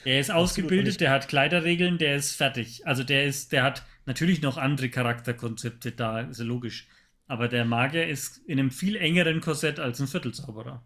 Der ist ausgebildet, der hat Kleiderregeln, der ist fertig. Also der ist, der hat natürlich noch andere Charakterkonzepte da, ist ja logisch. Aber der Magier ist in einem viel engeren Korsett als ein Viertelzauberer.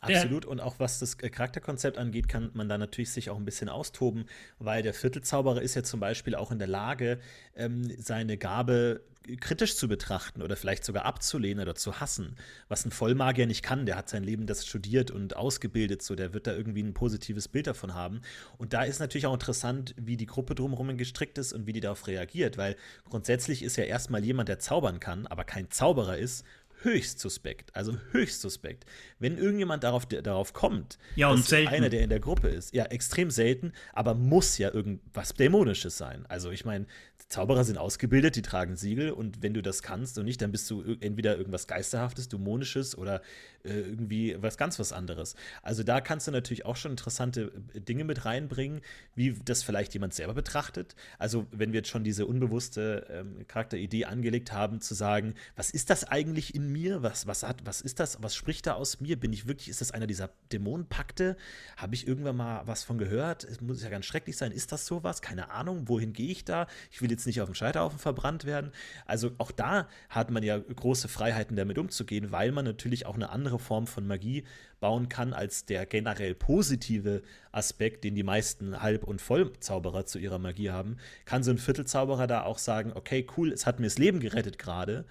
Absolut. Und auch was das Charakterkonzept angeht, kann man da natürlich sich auch ein bisschen austoben, weil der Viertelzauberer ist ja zum Beispiel auch in der Lage, ähm, seine Gabe kritisch zu betrachten oder vielleicht sogar abzulehnen oder zu hassen, was ein Vollmagier nicht kann. Der hat sein Leben das studiert und ausgebildet, so der wird da irgendwie ein positives Bild davon haben. Und da ist natürlich auch interessant, wie die Gruppe drumherum gestrickt ist und wie die darauf reagiert, weil grundsätzlich ist ja erstmal jemand, der zaubern kann, aber kein Zauberer ist, höchst suspekt. Also höchst suspekt. Wenn irgendjemand darauf, darauf kommt, ja, und selten. einer, der in der Gruppe ist, ja, extrem selten, aber muss ja irgendwas Dämonisches sein. Also ich meine, Zauberer sind ausgebildet, die tragen Siegel und wenn du das kannst und nicht, dann bist du entweder irgendwas Geisterhaftes, Dämonisches oder äh, irgendwie was ganz was anderes. Also da kannst du natürlich auch schon interessante äh, Dinge mit reinbringen, wie das vielleicht jemand selber betrachtet. Also wenn wir jetzt schon diese unbewusste ähm, Charakteridee angelegt haben, zu sagen, was ist das eigentlich in mir? Was, was, hat, was ist das? Was spricht da aus mir? Bin ich wirklich, ist das einer dieser Dämonenpakte? Habe ich irgendwann mal was von gehört? Es muss ja ganz schrecklich sein. Ist das sowas? Keine Ahnung. Wohin gehe ich da? Ich will jetzt jetzt nicht auf dem Scheiterhaufen verbrannt werden. Also auch da hat man ja große Freiheiten damit umzugehen, weil man natürlich auch eine andere Form von Magie bauen kann als der generell positive Aspekt, den die meisten Halb- und Vollzauberer zu ihrer Magie haben. Kann so ein Viertelzauberer da auch sagen, okay, cool, es hat mir das Leben gerettet gerade.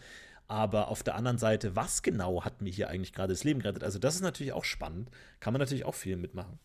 Aber auf der anderen Seite, was genau hat mir hier eigentlich gerade das Leben gerettet? Also, das ist natürlich auch spannend. Kann man natürlich auch viel mitmachen.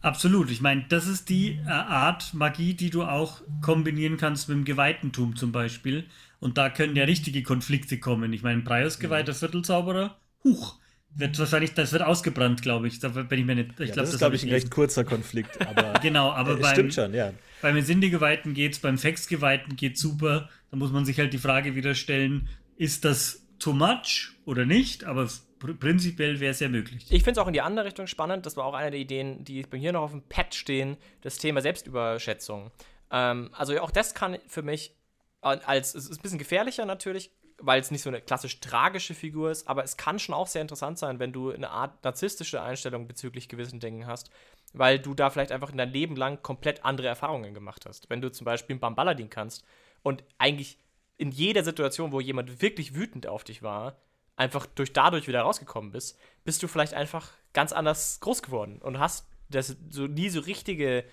Absolut. Ich meine, das ist die äh, Art Magie, die du auch kombinieren kannst mit dem Geweihtentum zum Beispiel. Und da können ja richtige Konflikte kommen. Ich meine, Prius geweihter Viertelzauberer, huch, wird wahrscheinlich, das wird ausgebrannt, glaube ich. Da bin ich mir nicht. Ich ja, glaub, das ist, glaube ich, ein recht kurzer Konflikt. Aber (laughs) genau, aber äh, beim, schon, ja. beim Insinde-Geweihten geht's, beim Fex-Geweihten geht's super. Da muss man sich halt die Frage wieder stellen, ist das too much oder nicht? Aber prinzipiell wäre es ja möglich. Ich finde es auch in die andere Richtung spannend. Das war auch eine der Ideen, die bei mir noch auf dem Pad stehen, das Thema Selbstüberschätzung. Ähm, also auch das kann für mich als, es ist ein bisschen gefährlicher natürlich, weil es nicht so eine klassisch tragische Figur ist, aber es kann schon auch sehr interessant sein, wenn du eine Art narzisstische Einstellung bezüglich gewissen Dingen hast, weil du da vielleicht einfach in dein Leben lang komplett andere Erfahrungen gemacht hast. Wenn du zum Beispiel einen Bambaladin kannst und eigentlich in jeder Situation, wo jemand wirklich wütend auf dich war, einfach durch dadurch wieder rausgekommen bist, bist du vielleicht einfach ganz anders groß geworden und hast das so nie so richtige,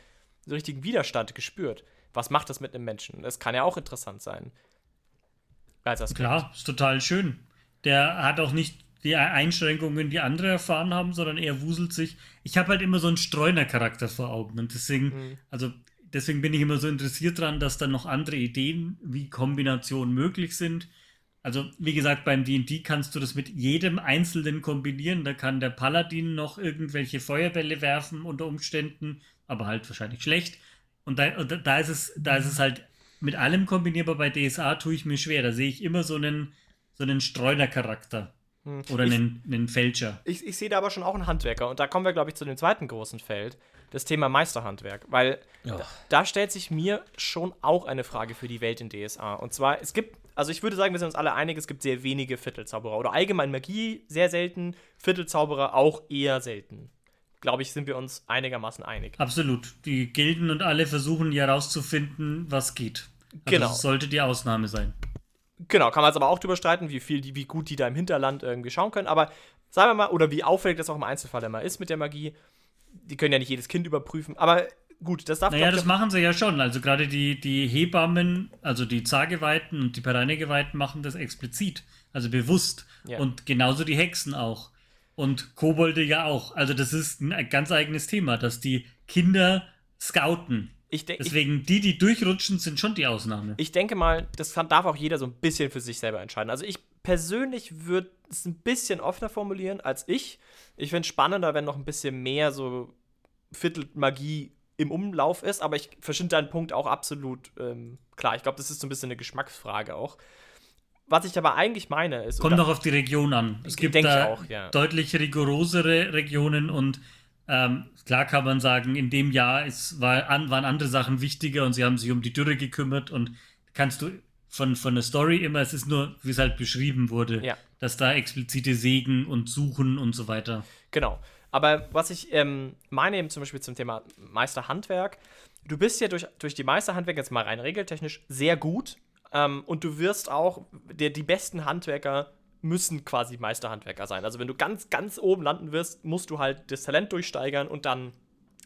so richtigen Widerstand gespürt. Was macht das mit einem Menschen? Das kann ja auch interessant sein. Klar, ist total schön. Der hat auch nicht die Einschränkungen, die andere erfahren haben, sondern er wuselt sich. Ich habe halt immer so einen Streuner-Charakter vor Augen und deswegen, mhm. also deswegen bin ich immer so interessiert daran, dass dann noch andere Ideen wie Kombinationen möglich sind. Also, wie gesagt, beim DD kannst du das mit jedem Einzelnen kombinieren. Da kann der Paladin noch irgendwelche Feuerbälle werfen unter Umständen, aber halt wahrscheinlich schlecht. Und da, da, ist, es, da ist es halt mit allem kombinierbar. Bei DSA tue ich mir schwer. Da sehe ich immer so einen, so einen Streuner-Charakter. Hm. Oder ich, einen, einen Fälscher. Ich, ich sehe da aber schon auch einen Handwerker. Und da kommen wir, glaube ich, zu dem zweiten großen Feld, das Thema Meisterhandwerk. Weil da, da, stellt sich mir schon auch eine Frage für die Welt in DSA. Und zwar, es gibt, also ich würde sagen, wir sind uns alle einig, es gibt sehr wenige Viertelzauberer. Oder allgemein Magie sehr selten, Viertelzauberer auch eher selten. Glaube ich, sind wir uns einigermaßen einig. Absolut. Die Gilden und alle versuchen ja herauszufinden, was geht. Also genau. Das sollte die Ausnahme sein. Genau, kann man jetzt aber auch drüber streiten, wie viel, die, wie gut die da im Hinterland irgendwie schauen können. Aber sagen wir mal, oder wie auffällig das auch im Einzelfall immer ist mit der Magie. Die können ja nicht jedes Kind überprüfen. Aber gut, das darf Naja, das machen sie ja schon. Also gerade die, die Hebammen, also die Zageweihten und die Pereinegeweihten machen das explizit. Also bewusst. Ja. Und genauso die Hexen auch. Und Kobolde ja auch. Also das ist ein ganz eigenes Thema, dass die Kinder scouten. Ich Deswegen, die, die durchrutschen, sind schon die Ausnahme. Ich denke mal, das kann, darf auch jeder so ein bisschen für sich selber entscheiden. Also ich persönlich würde es ein bisschen offener formulieren als ich. Ich finde es spannender, wenn noch ein bisschen mehr so Viertelmagie im Umlauf ist, aber ich verstehe deinen Punkt auch absolut ähm, klar. Ich glaube, das ist so ein bisschen eine Geschmacksfrage auch. Was ich aber eigentlich meine ist. Kommt doch auf die Region an. Es gibt da auch, ja. deutlich rigorosere Regionen und ähm, klar kann man sagen, in dem Jahr ist, war, an, waren andere Sachen wichtiger und sie haben sich um die Dürre gekümmert und kannst du von, von der Story immer, es ist nur, wie es halt beschrieben wurde, ja. dass da explizite Segen und Suchen und so weiter. Genau. Aber was ich ähm, meine eben zum Beispiel zum Thema Meisterhandwerk, du bist ja durch, durch die Meisterhandwerk jetzt mal rein regeltechnisch sehr gut ähm, und du wirst auch, der, die besten Handwerker müssen quasi Meisterhandwerker sein. Also wenn du ganz, ganz oben landen wirst, musst du halt das Talent durchsteigern und dann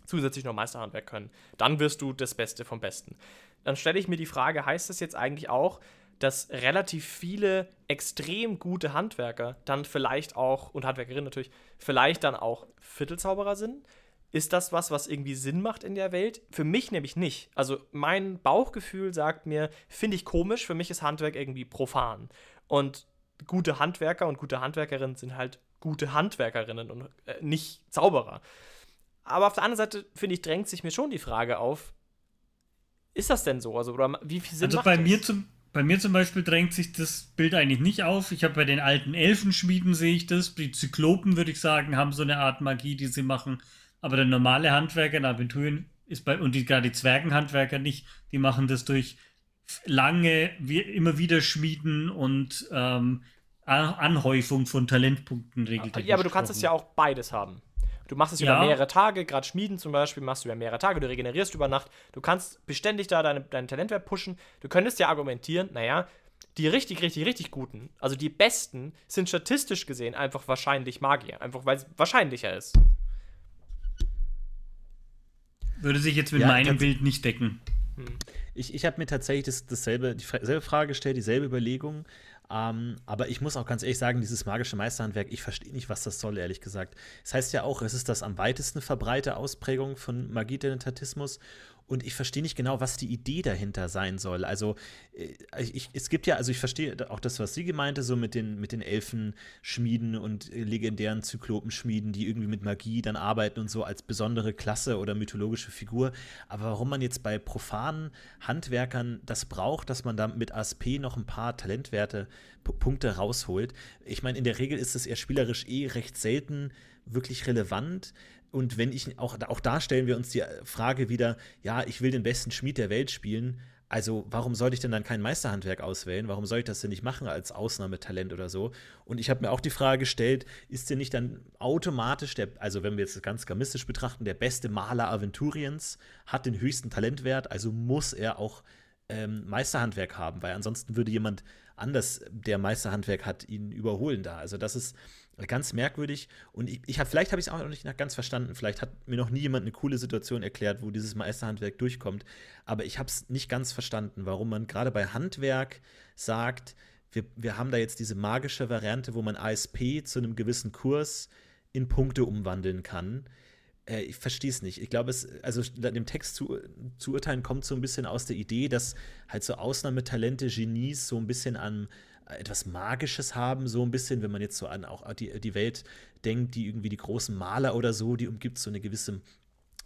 zusätzlich noch Meisterhandwerk können. Dann wirst du das Beste vom Besten. Dann stelle ich mir die Frage, heißt das jetzt eigentlich auch, dass relativ viele extrem gute Handwerker dann vielleicht auch, und Handwerkerinnen natürlich, vielleicht dann auch Viertelzauberer sind? Ist das was, was irgendwie Sinn macht in der Welt? Für mich nämlich nicht. Also mein Bauchgefühl sagt mir, finde ich komisch, für mich ist Handwerk irgendwie profan. Und gute Handwerker und gute Handwerkerinnen sind halt gute Handwerkerinnen und äh, nicht Zauberer. Aber auf der anderen Seite, finde ich, drängt sich mir schon die Frage auf, ist das denn so? Also, oder wie viel Sinn also bei das? mir zum bei mir zum Beispiel drängt sich das Bild eigentlich nicht auf. Ich habe bei den alten Elfenschmieden sehe ich das. Die Zyklopen, würde ich sagen, haben so eine Art Magie, die sie machen. Aber der normale Handwerker in Aventurien ist bei, und die, gerade die Zwergenhandwerker nicht, die machen das durch lange, wie, immer wieder Schmieden und ähm, Anhäufung von Talentpunkten regeltechnisch. Ja, aber du kannst es ja auch beides haben. Du machst es ja. über mehrere Tage, gerade Schmieden zum Beispiel, machst du über mehrere Tage, du regenerierst über Nacht. Du kannst beständig da deine, deinen Talentwert pushen. Du könntest ja argumentieren, naja, die richtig, richtig, richtig guten, also die besten, sind statistisch gesehen einfach wahrscheinlich Magier. Einfach weil es wahrscheinlicher ist. Würde sich jetzt mit ja, meinem Bild nicht decken. Hm. Ich, ich habe mir tatsächlich das, dasselbe, dieselbe Frage gestellt, dieselbe Überlegung. Ähm, aber ich muss auch ganz ehrlich sagen, dieses magische Meisterhandwerk, ich verstehe nicht, was das soll, ehrlich gesagt. Es das heißt ja auch, es ist das am weitesten verbreite Ausprägung von Magie-Denetatismus. Und ich verstehe nicht genau, was die Idee dahinter sein soll. Also, äh, ich, es gibt ja, also ich verstehe auch das, was sie meinte, so mit den, mit den Elfenschmieden und legendären Zyklopenschmieden, die irgendwie mit Magie dann arbeiten und so als besondere Klasse oder mythologische Figur. Aber warum man jetzt bei profanen Handwerkern das braucht, dass man da mit ASP noch ein paar Talentwerte, Punkte rausholt. Ich meine, in der Regel ist es eher spielerisch eh recht selten wirklich relevant. Und wenn ich auch, auch da stellen wir uns die Frage wieder, ja, ich will den besten Schmied der Welt spielen. Also, warum sollte ich denn dann kein Meisterhandwerk auswählen? Warum soll ich das denn nicht machen als Ausnahmetalent oder so? Und ich habe mir auch die Frage gestellt, ist denn nicht dann automatisch der, also wenn wir jetzt ganz gamistisch betrachten, der beste Maler Aventuriens hat den höchsten Talentwert, also muss er auch ähm, Meisterhandwerk haben, weil ansonsten würde jemand anders, der Meisterhandwerk hat, ihn überholen da. Also das ist Ganz merkwürdig. Und ich, ich hab, vielleicht habe ich es auch noch nicht ganz verstanden. Vielleicht hat mir noch nie jemand eine coole Situation erklärt, wo dieses Meisterhandwerk durchkommt. Aber ich habe es nicht ganz verstanden, warum man gerade bei Handwerk sagt, wir, wir haben da jetzt diese magische Variante, wo man ASP zu einem gewissen Kurs in Punkte umwandeln kann. Äh, ich verstehe es nicht. Ich glaube, es, also dem Text zu, zu urteilen kommt so ein bisschen aus der Idee, dass halt so Ausnahmetalente, Genies so ein bisschen an etwas Magisches haben, so ein bisschen, wenn man jetzt so an auch die, die Welt denkt, die irgendwie die großen Maler oder so, die umgibt so eine gewisse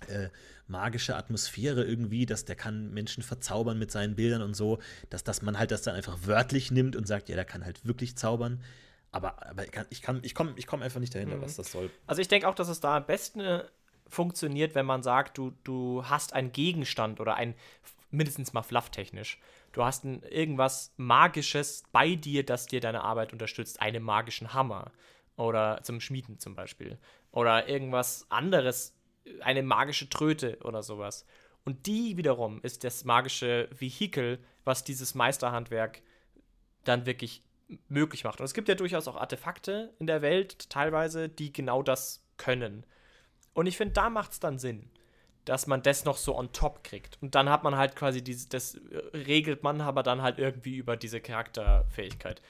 äh, magische Atmosphäre irgendwie, dass der kann Menschen verzaubern mit seinen Bildern und so, dass, dass man halt das dann einfach wörtlich nimmt und sagt, ja, der kann halt wirklich zaubern. Aber, aber ich, kann, ich komme ich komm einfach nicht dahinter, mhm. was das soll. Also ich denke auch, dass es da am besten äh, funktioniert, wenn man sagt, du, du hast einen Gegenstand oder ein, mindestens mal flufftechnisch, Du hast ein, irgendwas Magisches bei dir, das dir deine Arbeit unterstützt. Einen magischen Hammer. Oder zum Schmieden zum Beispiel. Oder irgendwas anderes, eine magische Tröte oder sowas. Und die wiederum ist das magische Vehikel, was dieses Meisterhandwerk dann wirklich möglich macht. Und es gibt ja durchaus auch Artefakte in der Welt, teilweise, die genau das können. Und ich finde, da macht es dann Sinn dass man das noch so on top kriegt. Und dann hat man halt quasi diese, das regelt man aber dann halt irgendwie über diese Charakterfähigkeit.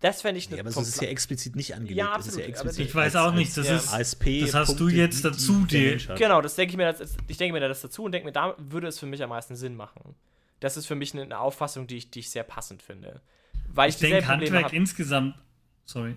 Das fände ich eine. Ja, aber das ist ja explizit nicht angelegt. Ja, absolut. Ja explizit ich weiß auch nicht, das ist. ASP das hast du jetzt dazu, die. Genau, das denke ich mir, das, ich denke mir das dazu und denke mir, da würde es für mich am meisten Sinn machen. Das ist für mich eine, Auffassung, die ich, die ich sehr passend finde. Weil ich, ich denke, Handwerk insgesamt. Sorry.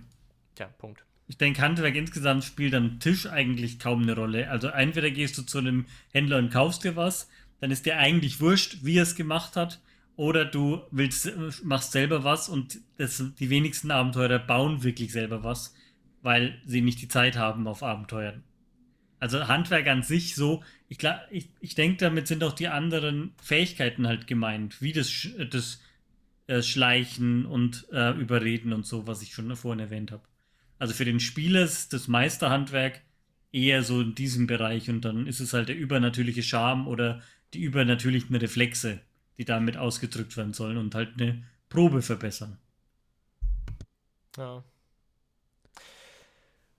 Tja, Punkt ich denke, Handwerk insgesamt spielt am Tisch eigentlich kaum eine Rolle. Also entweder gehst du zu einem Händler und kaufst dir was, dann ist dir eigentlich wurscht, wie er es gemacht hat, oder du willst, machst selber was und das, die wenigsten Abenteurer bauen wirklich selber was, weil sie nicht die Zeit haben auf Abenteuern. Also Handwerk an sich so, ich, ich, ich denke, damit sind auch die anderen Fähigkeiten halt gemeint, wie das, das äh, Schleichen und äh, Überreden und so, was ich schon vorhin erwähnt habe. Also für den Spieler ist das Meisterhandwerk eher so in diesem Bereich und dann ist es halt der übernatürliche Charme oder die übernatürlichen Reflexe, die damit ausgedrückt werden sollen und halt eine Probe verbessern. Ja.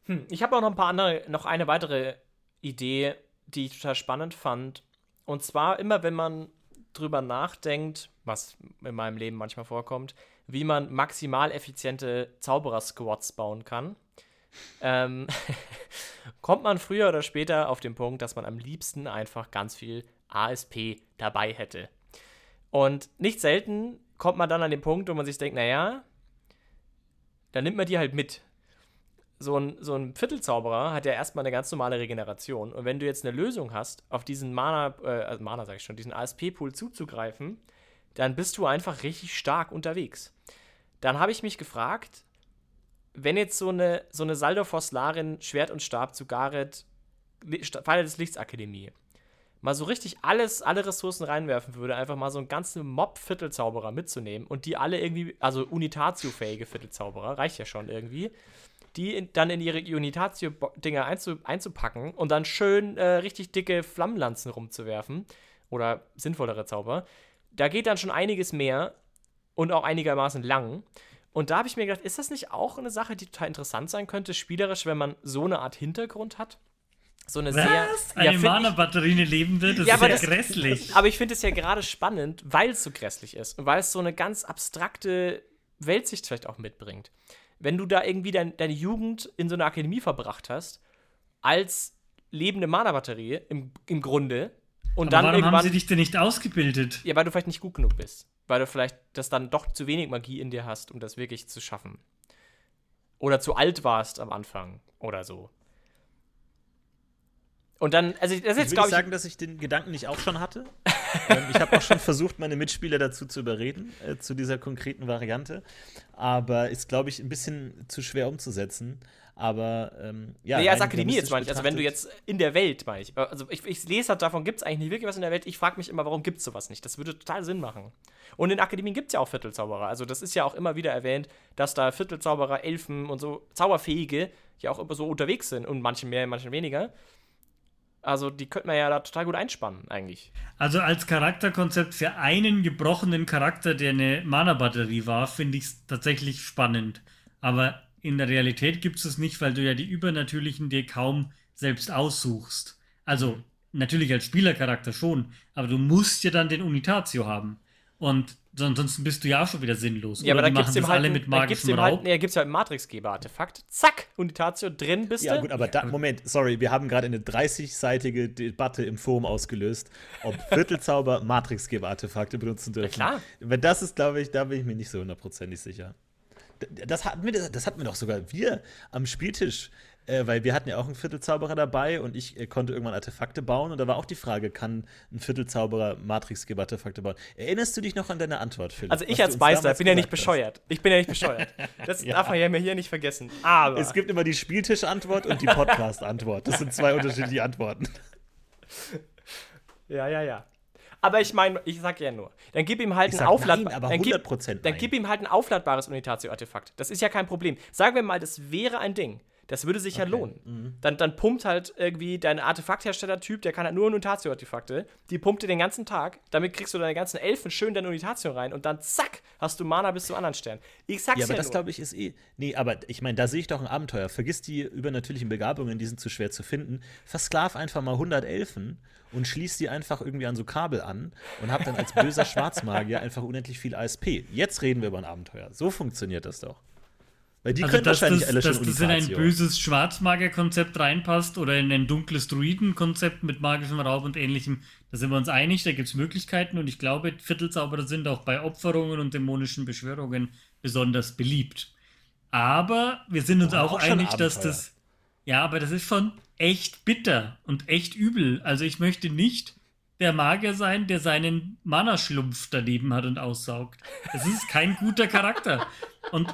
Hm, ich habe auch noch ein paar andere, noch eine weitere Idee, die ich total spannend fand. Und zwar immer, wenn man drüber nachdenkt, was in meinem Leben manchmal vorkommt, wie man maximal effiziente Zauberer-Squads bauen kann, ähm, (laughs) kommt man früher oder später auf den Punkt, dass man am liebsten einfach ganz viel ASP dabei hätte. Und nicht selten kommt man dann an den Punkt, wo man sich denkt, naja, dann nimmt man die halt mit. So ein, so ein Viertelzauberer hat ja erstmal eine ganz normale Regeneration. Und wenn du jetzt eine Lösung hast, auf diesen Mana, äh, also Mana sag ich schon, diesen ASP-Pool zuzugreifen, dann bist du einfach richtig stark unterwegs. Dann habe ich mich gefragt, wenn jetzt so eine, so eine Saldo-Foslarin Schwert und Stab zu Gareth, Pfeile des Lichts Akademie, mal so richtig alles, alle Ressourcen reinwerfen würde, einfach mal so einen ganzen Mob-Viertelzauberer mitzunehmen und die alle irgendwie, also Unitatio-fähige Viertelzauberer, reicht ja schon irgendwie, die in, dann in ihre Unitatio-Dinger einzu, einzupacken und dann schön äh, richtig dicke Flammenlanzen rumzuwerfen. Oder sinnvollere Zauber. Da geht dann schon einiges mehr und auch einigermaßen lang. Und da habe ich mir gedacht, ist das nicht auch eine Sache, die total interessant sein könnte, spielerisch, wenn man so eine Art Hintergrund hat? So eine Was? sehr. Eine Mana-Batterie eine lebende? Das Ja, ist ja das- grässlich. Aber ich finde es ja gerade spannend, weil es so grässlich ist und weil es so eine ganz abstrakte Weltsicht vielleicht auch mitbringt. Wenn du da irgendwie dein, deine Jugend in so einer Akademie verbracht hast, als lebende Mana-Batterie im, im Grunde, und Aber dann warum haben sie dich denn nicht ausgebildet? ja, weil du vielleicht nicht gut genug bist. Weil du vielleicht das dann doch zu wenig Magie in dir hast, um das wirklich zu schaffen. Oder zu alt warst am Anfang oder so. Und dann, also das ist Ich jetzt, will ich, sagen, dass ich den Gedanken nicht auch schon hatte. (laughs) ähm, ich habe auch schon versucht, meine Mitspieler dazu zu überreden, äh, zu dieser konkreten Variante. Aber ist, glaube ich, ein bisschen zu schwer umzusetzen. Aber ähm, ja. nee, als Akademie jetzt meine ich. Also wenn du jetzt in der Welt, meine ich. Also ich, ich lese halt, davon gibt es eigentlich nicht wirklich was in der Welt. Ich frage mich immer, warum gibt es sowas nicht? Das würde total Sinn machen. Und in Akademien gibt es ja auch Viertelzauberer. Also das ist ja auch immer wieder erwähnt, dass da Viertelzauberer, Elfen und so Zauberfähige ja auch immer so unterwegs sind. Und manche mehr, manche weniger. Also die könnte man ja da total gut einspannen, eigentlich. Also als Charakterkonzept für einen gebrochenen Charakter, der eine Mana-Batterie war, finde ich es tatsächlich spannend. Aber in der Realität gibt es es nicht, weil du ja die Übernatürlichen dir kaum selbst aussuchst. Also natürlich als Spielercharakter schon, aber du musst ja dann den Unitatio haben. Und ansonsten bist du ja auch schon wieder sinnlos. Ja, aber Oder da die gibt es das halt, alle mit da gibt's magischem halt, Raub. nee, da gibt's halt ein Matrixgeber-Artefakt. Zack, Unitatio drin bist du. Ja, gut, aber da, Moment, sorry, wir haben gerade eine 30-seitige Debatte im Forum ausgelöst, ob (laughs) Viertelzauber Matrixgeber-Artefakte benutzen dürfen. klar. Weil das ist, glaube ich, da bin ich mir nicht so hundertprozentig sicher. Das hatten, wir, das hatten wir doch sogar wir am Spieltisch, äh, weil wir hatten ja auch einen Viertelzauberer dabei und ich äh, konnte irgendwann Artefakte bauen und da war auch die Frage, kann ein Viertelzauberer Matrixgeber-Artefakte bauen? Erinnerst du dich noch an deine Antwort, Philipp? Also ich als Meister bin ja nicht bescheuert. Ich bin ja nicht bescheuert. Das Ja. (laughs) darf man ja mir hier nicht vergessen. Aber Es gibt immer die Spieltisch-Antwort und die Podcast-Antwort. Das sind zwei unterschiedliche Antworten. (laughs) Ja, ja, ja. Aber ich meine, ich sag ja nur, dann gib ihm halt Ich ein sag Auflad nein, aber dann gib, 100% Dann gib ihm halt ein aufladbares Unitatio-Artefakt. Das ist ja kein Problem. Sagen wir mal, das wäre ein Ding. Das würde sich ja lohnen. Mhm. Dann, dann pumpt halt irgendwie dein Artefakthersteller-Typ, der kann halt nur Unitatio-Artefakte, die pumpt dir den ganzen Tag. Damit kriegst du deine ganzen Elfen schön deine Unitatio rein und dann zack, hast du Mana bis zum anderen Stern. Ich sag's Ja, ja, aber das nur. glaube ich ist eh. Nee, aber ich meine, da sehe ich doch ein Abenteuer. Vergiss die übernatürlichen Begabungen, die sind zu schwer zu finden. Versklav einfach mal 100 Elfen und schließ die einfach irgendwie an so Kabel an und hab dann als böser (laughs) Schwarzmagier einfach unendlich viel ASP. Jetzt reden wir über ein Abenteuer. So funktioniert das doch. Weil die Also, können dass wahrscheinlich das, alle dass schon das in ein böses Schwarzmagier-Konzept reinpasst oder in ein dunkles Druiden-Konzept mit magischem Raub und ähnlichem, da sind wir uns einig, da gibt es Möglichkeiten und ich glaube, Viertelzauberer sind auch bei Opferungen und dämonischen Beschwörungen besonders beliebt. Aber wir sind uns Aber auch, auch einig, dass das. Ja, aber das ist schon echt bitter und echt übel. Also ich möchte nicht der Magier sein, der seinen Mana-Schlumpf daneben hat und aussaugt. Das ist kein guter Charakter. Und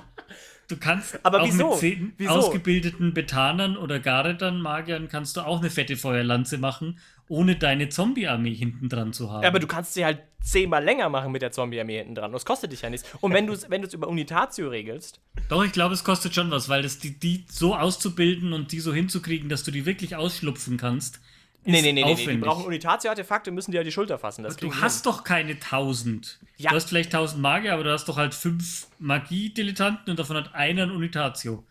du kannst Aber auch wieso? mit zehn Wieso? ausgebildeten Betanern oder Garedan Magiern kannst du auch eine fette Feuerlanze machen, ohne deine Zombie-Armee hinten dran zu haben. Ja, aber du kannst sie halt zehnmal länger machen mit der Zombie-Armee hinten dran. Das kostet dich ja nichts. Und wenn du es wenn du's über Unitatio regelst, Doch, ich glaube, es kostet schon was, weil das die, die so auszubilden und die so hinzukriegen, dass du die wirklich ausschlupfen kannst. Nee, nee, nee, nee, nee. Die aufwendig. brauchen Unitatio-Artefakte müssen dir ja die Schulter fassen. Das Du die hast doch keine tausend. Ja. Du hast vielleicht tausend Magier, aber du hast doch halt fünf Magie-Dilettanten und davon hat einer ein Unitatio.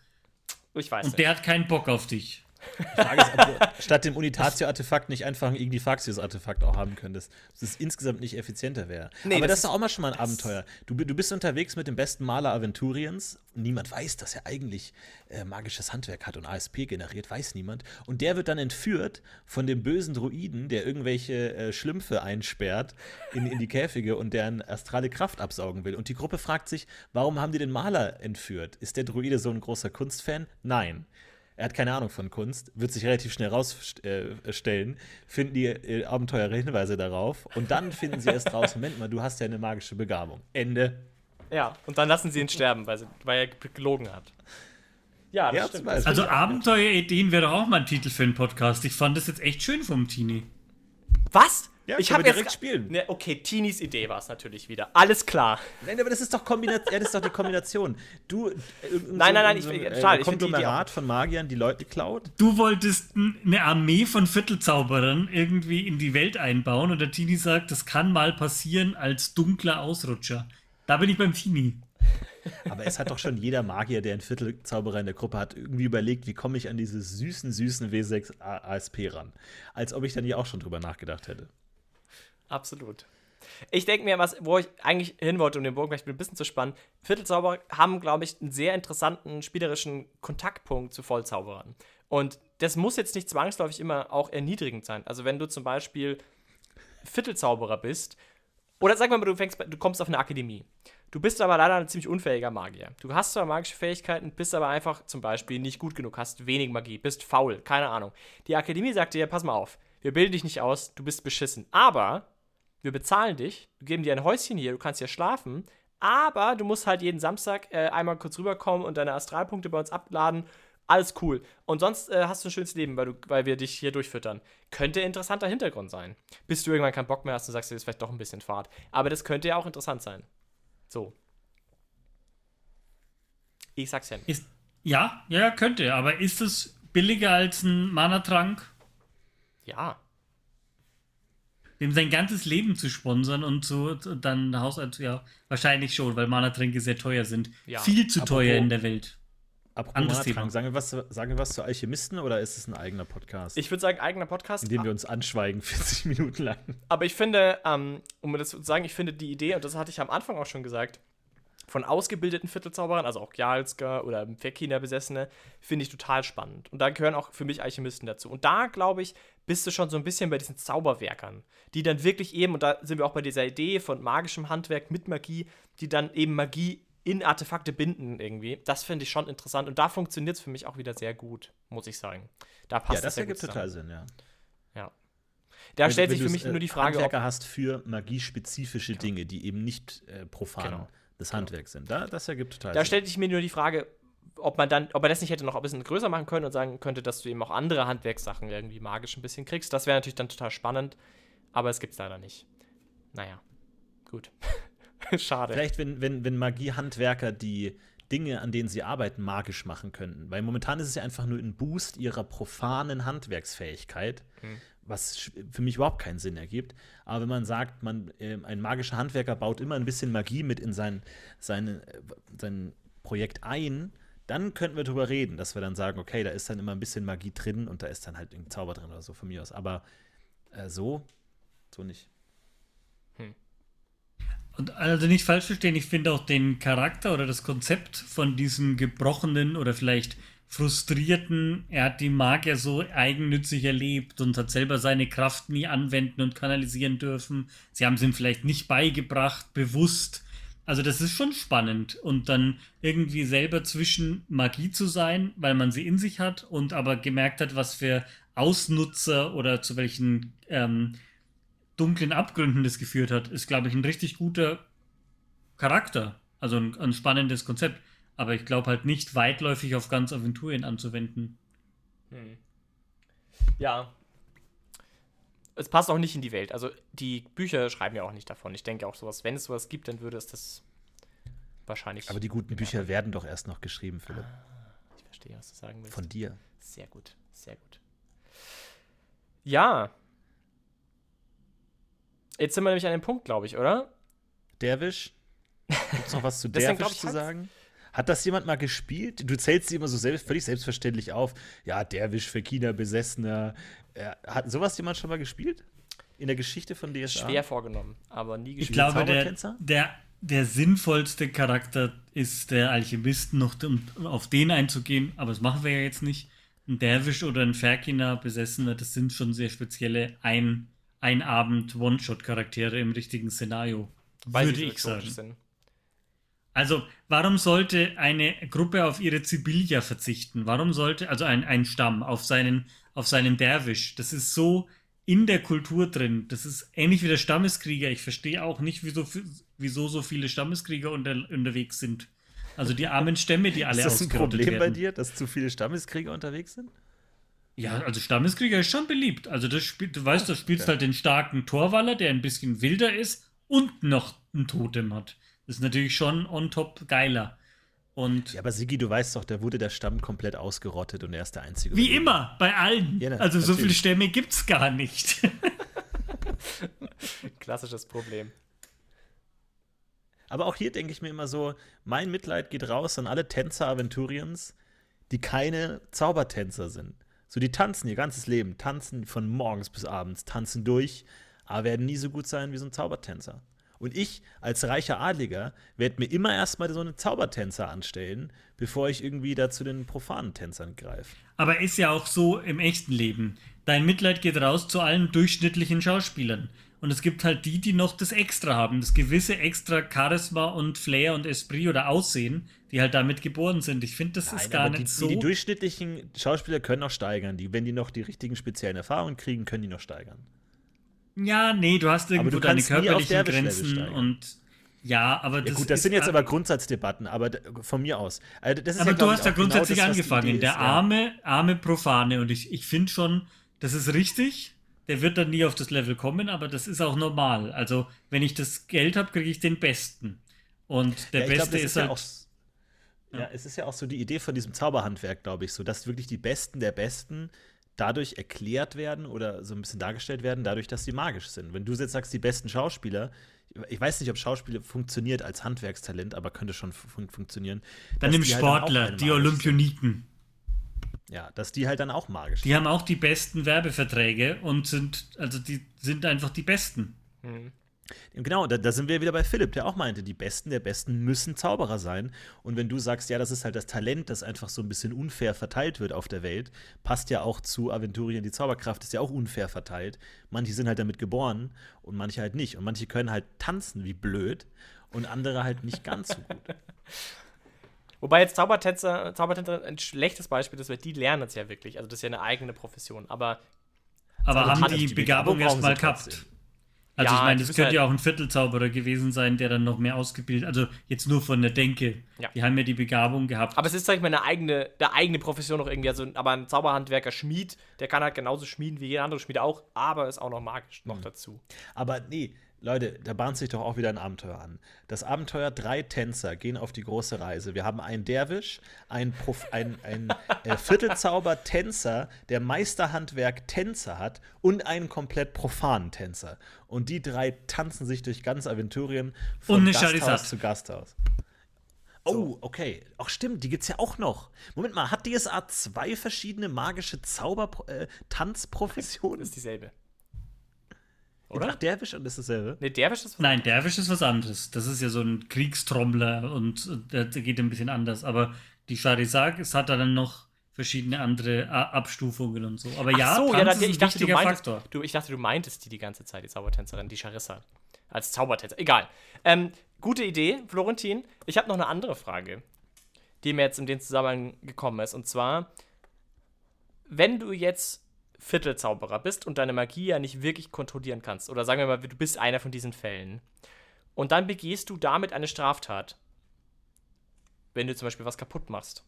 hin. Ich weiß Und nicht. der hat keinen Bock auf dich. Die Frage ist, ob du statt dem Unitatio-Artefakt nicht einfach ein Ignifaxius-Artefakt auch haben könntest. Dass es insgesamt nicht effizienter wäre. Nee, Aber das ist doch auch mal schon mal ein Abenteuer. Du, du bist unterwegs mit dem besten Maler Aventuriens. Niemand weiß, dass er eigentlich äh, magisches Handwerk hat und ASP generiert, weiß niemand. Und der wird dann entführt von dem bösen Druiden, der irgendwelche äh, Schlümpfe einsperrt in, in die Käfige und deren astrale Kraft absaugen will. Und die Gruppe fragt sich, warum haben die den Maler entführt? Ist der Druide so ein großer Kunstfan? Nein. Er hat keine Ahnung von Kunst, wird sich relativ schnell rausstellen, finden die äh, Abenteurer Hinweise darauf und dann finden sie erst raus, Moment mal, du hast ja eine magische Begabung. Ende. Ja, und dann lassen sie ihn sterben, weil, sie, weil er gelogen hat. Ja, das Ja, stimmt. Also Abenteuerideen wäre doch auch mal ein Titel für einen Podcast. Ich fand das jetzt echt schön vom Tini. Was? Ja, ich habe direkt spielen. Ne, okay, Teenies Idee war es natürlich wieder. Alles klar. Nein, aber das ist doch Kombination. ja, das ist doch die Kombination. Du, äh, nein, nein, nein, so, ich, äh, total, ich Konglomerat von Magiern, die Leute klaut. Du wolltest eine Armee von Viertelzauberern irgendwie in die Welt einbauen und der Teenie sagt, das kann mal passieren als dunkler Ausrutscher. Da bin ich beim Teenie. Aber es hat doch schon jeder Magier, der einen Viertelzauberer in der Gruppe hat, irgendwie überlegt, wie komme ich an diese süßen, süßen W6 ASP ran. Als ob ich dann hier auch schon drüber nachgedacht hätte. Absolut. Ich denke mir, was, wo ich eigentlich hin wollte um den Bogen, ich bin ein bisschen zu spannend. Viertelzauberer haben, glaube ich, einen sehr interessanten spielerischen Kontaktpunkt zu Vollzauberern. Und das muss jetzt nicht zwangsläufig immer auch erniedrigend sein. Also, wenn du zum Beispiel Viertelzauberer bist, oder sag mal, du, fängst, du kommst auf eine Akademie. Du bist aber leider ein ziemlich unfähiger Magier. Du hast zwar magische Fähigkeiten, bist aber einfach zum Beispiel nicht gut genug, hast wenig Magie, bist faul, keine Ahnung. Die Akademie sagt dir, pass mal auf, wir bilden dich nicht aus, du bist beschissen. Aber wir bezahlen dich, wir geben dir ein Häuschen hier, du kannst hier schlafen, aber du musst halt jeden Samstag äh, einmal kurz rüberkommen und deine Astralpunkte bei uns abladen. Alles cool. Und sonst äh, hast du ein schönes Leben, weil, du, weil wir dich hier durchfüttern. Könnte interessanter Hintergrund sein. Bis du irgendwann keinen Bock mehr hast und sagst, das ist vielleicht doch ein bisschen Fahrt. Aber das könnte ja auch interessant sein. So. Ich sag's ja. Ist, ja, ja, könnte. Aber ist es billiger als ein Mana-Trank? Ja dem sein ganzes Leben zu sponsern und so dann Hausarzt, ja, wahrscheinlich schon, weil Mana-Tränke sehr teuer sind. Ja. Viel zu apropos, teuer in der Welt. Apropos Mana-Trank, sagen, wir was, sagen wir was zu Alchemisten oder ist es ein eigener Podcast? Ich würde sagen, eigener Podcast. In dem wir uns anschweigen, (laughs) 40 Minuten lang. Aber ich finde, ähm, um das zu sagen, ich finde die Idee, und das hatte ich am Anfang auch schon gesagt, von ausgebildeten Viertelzauberern, also auch Gjalsker oder Verkina-Besessene, finde ich total spannend. Und da gehören auch für mich Alchemisten dazu. Und da, glaube ich, bist du schon so ein bisschen bei diesen Zauberwerkern, die dann wirklich eben, und da sind wir auch bei dieser Idee von magischem Handwerk mit Magie, die dann eben Magie in Artefakte binden irgendwie. Das finde ich schon interessant und da funktioniert es für mich auch wieder sehr gut, muss ich sagen. Da passt ja, das ergibt total Sinn, ja. Ja. Da wenn, stellt sich für mich nur die Frage, Handwerker ob hast für magiespezifische genau. Dinge, die eben nicht äh, profan genau. des genau. Handwerks sind. Da, das ergibt total da Sinn. Da stellt sich mir nur die Frage, ob man dann, ob man das nicht hätte noch ein bisschen größer machen können und sagen könnte, dass du eben auch andere Handwerkssachen irgendwie magisch ein bisschen kriegst. Das wäre natürlich dann total spannend, aber es gibt es leider nicht. Naja, gut. (laughs) Schade. Vielleicht, wenn, wenn, wenn Magiehandwerker die Dinge, an denen sie arbeiten, magisch machen könnten. Weil momentan ist es ja einfach nur ein Boost ihrer profanen Handwerksfähigkeit, hm. was für mich überhaupt keinen Sinn ergibt. Aber wenn man sagt, man, äh, ein magischer Handwerker baut immer ein bisschen Magie mit in sein, sein, äh, sein Projekt ein, dann könnten wir darüber reden, dass wir dann sagen, okay, da ist dann immer ein bisschen Magie drin und da ist dann halt ein Zauber drin oder so von mir aus. Aber äh, so, so nicht. Hm. Und also nicht falsch verstehen, ich finde auch den Charakter oder das Konzept von diesem gebrochenen oder vielleicht frustrierten, er hat die Magier so eigennützig erlebt und hat selber seine Kraft nie anwenden und kanalisieren dürfen. Sie haben es ihm vielleicht nicht beigebracht, bewusst also das ist schon spannend und dann irgendwie selber zwischen Magie zu sein, weil man sie in sich hat und aber gemerkt hat, was für Ausnutzer oder zu welchen ähm, dunklen Abgründen das geführt hat, ist, glaube ich, ein richtig guter Charakter. Also ein, ein spannendes Konzept. Aber ich glaube halt nicht weitläufig auf ganz Aventurien anzuwenden. Hm. Ja, es passt auch nicht in die Welt. Also die Bücher schreiben ja auch nicht davon. Ich denke auch sowas, wenn es sowas gibt, dann würde es das wahrscheinlich. Aber die guten Bücher werden doch erst noch geschrieben, Philipp. Ah, ich verstehe, was du sagen willst. Von dir. Sehr gut, sehr gut. Ja. Jetzt sind wir nämlich an dem Punkt, glaube ich, oder? Derwisch. Gibt es noch was zu (laughs) Derwisch zu sagen? Hat das jemand mal gespielt? Du zählst sie immer so selbst, völlig selbstverständlich auf. Ja, Derwisch für China Besessener. Hat sowas jemand schon mal gespielt? In der Geschichte von DSA? Schwer vorgenommen, aber nie gespielt. Ich glaube, der, der, der sinnvollste Charakter ist der Alchemist, noch um auf den einzugehen, aber das machen wir ja jetzt nicht. Ein Derwisch oder ein Ferkina Besessener, das sind schon sehr spezielle ein, ein Abend One-Shot-Charaktere im richtigen Szenario. Weil würde ich sagen. Sind. Also, warum sollte eine Gruppe auf ihre Zibilia verzichten? Warum sollte, also ein, ein Stamm, auf seinen, auf seinen Derwisch? Das ist so in der Kultur drin. Das ist ähnlich wie der Stammeskrieger. Ich verstehe auch nicht, wieso, wieso so viele Stammeskrieger unter, unterwegs sind. Also die armen Stämme, die alle Ist das ein Problem werden. bei dir, dass zu viele Stammeskrieger unterwegs sind? Ja, also Stammeskrieger ist schon beliebt. Also das spielt, du weißt, du spielst halt den starken Torwaller, der ein bisschen wilder ist und noch ein Totem hat. Das ist natürlich schon on top geiler. Und Ja, aber Sigi, du weißt doch, da wurde der Stamm komplett ausgerottet und er ist der einzige. wie immer, bei allen. Ja, na- also so viele natürlich. Stämme gibt's gar nicht. (laughs) Klassisches Problem. Aber auch hier denke ich mir immer so, mein Mitleid geht raus an alle Tänzer Aventuriens, die keine Zaubertänzer sind. So, die tanzen ihr ganzes Leben, tanzen von morgens bis abends, tanzen durch, aber werden nie so gut sein wie so ein Zaubertänzer. Und ich als reicher Adliger werde mir immer erstmal so einen Zaubertänzer anstellen, bevor ich irgendwie da zu den profanen Tänzern greife. Aber ist ja auch so im echten Leben. Dein Mitleid geht raus zu allen durchschnittlichen Schauspielern. Und es gibt halt die, die noch das Extra haben, das gewisse extra Charisma und Flair und Esprit oder Aussehen, die halt damit geboren sind. Ich finde, das ist gar aber nicht die, so. die durchschnittlichen Schauspieler können auch steigern. Die, wenn die noch die richtigen speziellen Erfahrungen kriegen, können die noch steigern. Ja, nee, du hast irgendwo du deine kannst nie auf körperlichen Grenzen und ja, aber das Ja gut, das ist sind jetzt aber Grundsatzdebatten, aber von mir aus. Also das ist Aber ja, du glaub hast ja genau grundsätzlich das, was die angefangen. Der ist, arme, arme Profane. Und ich, ich finde schon, das ist richtig. Der wird dann nie auf das Level kommen, aber das ist auch normal. Also, wenn ich das Geld habe, kriege ich den Besten. Und der Ja, glaub, Beste das ist ja halt. auch, ja, es ist ja auch so die Idee von diesem Zauberhandwerk, glaube ich, so, dass wirklich die Besten der Besten dadurch erklärt werden oder so ein bisschen dargestellt werden, dadurch, dass sie magisch sind. Wenn du jetzt sagst, die besten Schauspieler, ich weiß nicht, ob Schauspieler funktioniert als Handwerkstalent, aber könnte schon fun funktionieren. dann nimm die halt Sportler, alle die Olympioniken. Sind. Ja, dass die halt dann auch magisch Die haben auch die besten Werbeverträge und sind, also die sind einfach die Besten. Genau, da, da sind wir wieder bei Philipp, der auch meinte, die Besten der Besten müssen Zauberer sein. Und wenn du sagst, ja, das ist halt das Talent, das einfach so ein bisschen unfair verteilt wird auf der Welt, passt ja auch zu Aventurien, die Zauberkraft ist ja auch unfair verteilt. Manche sind halt damit geboren und manche halt nicht. Und manche können halt tanzen wie blöd und andere halt nicht ganz so gut. (laughs) Wobei jetzt Zaubertänzer, Zaubertänzer ein schlechtes Beispiel ist, weil die lernen es ja wirklich. Also das ist ja eine eigene Profession. Aber Aber haben die- die, Begabung erstmal gehabt. Also Ja, ich meine, das könnte halt- ja auch ein Viertelzauberer gewesen sein, der dann noch mehr ausgebildet, also jetzt nur von der Denke. Ja. Die haben ja die Begabung gehabt. Aber es ist, sag ich mal, eine eigene, eine eigene Profession noch irgendwie. Also, aber ein Zauberhandwerker Schmied, der kann halt genauso schmieden wie jeder andere Schmied auch, aber ist auch noch magisch Mhm. noch dazu. Aber nee, Leute, da bahnt sich doch auch wieder ein Abenteuer an. Das Abenteuer, drei Tänzer gehen auf die große Reise. Wir haben einen Derwisch, einen, Prof, ein, ein äh, Viertelzauber-Tänzer, der Meisterhandwerk Tänzer hat und einen komplett profanen Tänzer. Und die drei tanzen sich durch ganz Aventurien von Und Gasthaus Charizard. zu Gasthaus. Oh, okay. Ach stimmt, die gibt's ja auch noch. Moment mal, hat DSA zwei verschiedene magische Zauber-Tanzprofessionen? Ist dieselbe. Oder? Ach, Derwisch und ist dasselbe? Ne, Derwisch ist was Nein, Derwisch ist was anderes. Das ist ja so ein Kriegstrommler und äh, der, geht ein bisschen anders. Aber die Charizard, es hat da dann noch verschiedene andere A Abstufungen und so. Aber Ach ja, so, Tanz ja, ist dann, ein ich, dachte, du wichtiger meintest, Faktor. du, ich dachte, du meintest die die ganze Zeit, die Zaubertänzerin, die Charissa. Als Zaubertänzer. Egal. Ähm, gute Idee, Florentin. Ich habe noch eine andere Frage, die mir jetzt in den Zusammenhang gekommen ist. Und zwar, wenn du jetzt Viertelzauberer bist und deine Magie ja nicht wirklich kontrollieren kannst, oder sagen wir mal, du bist einer von diesen Fällen, und dann begehst du damit eine Straftat, wenn du zum Beispiel was kaputt machst.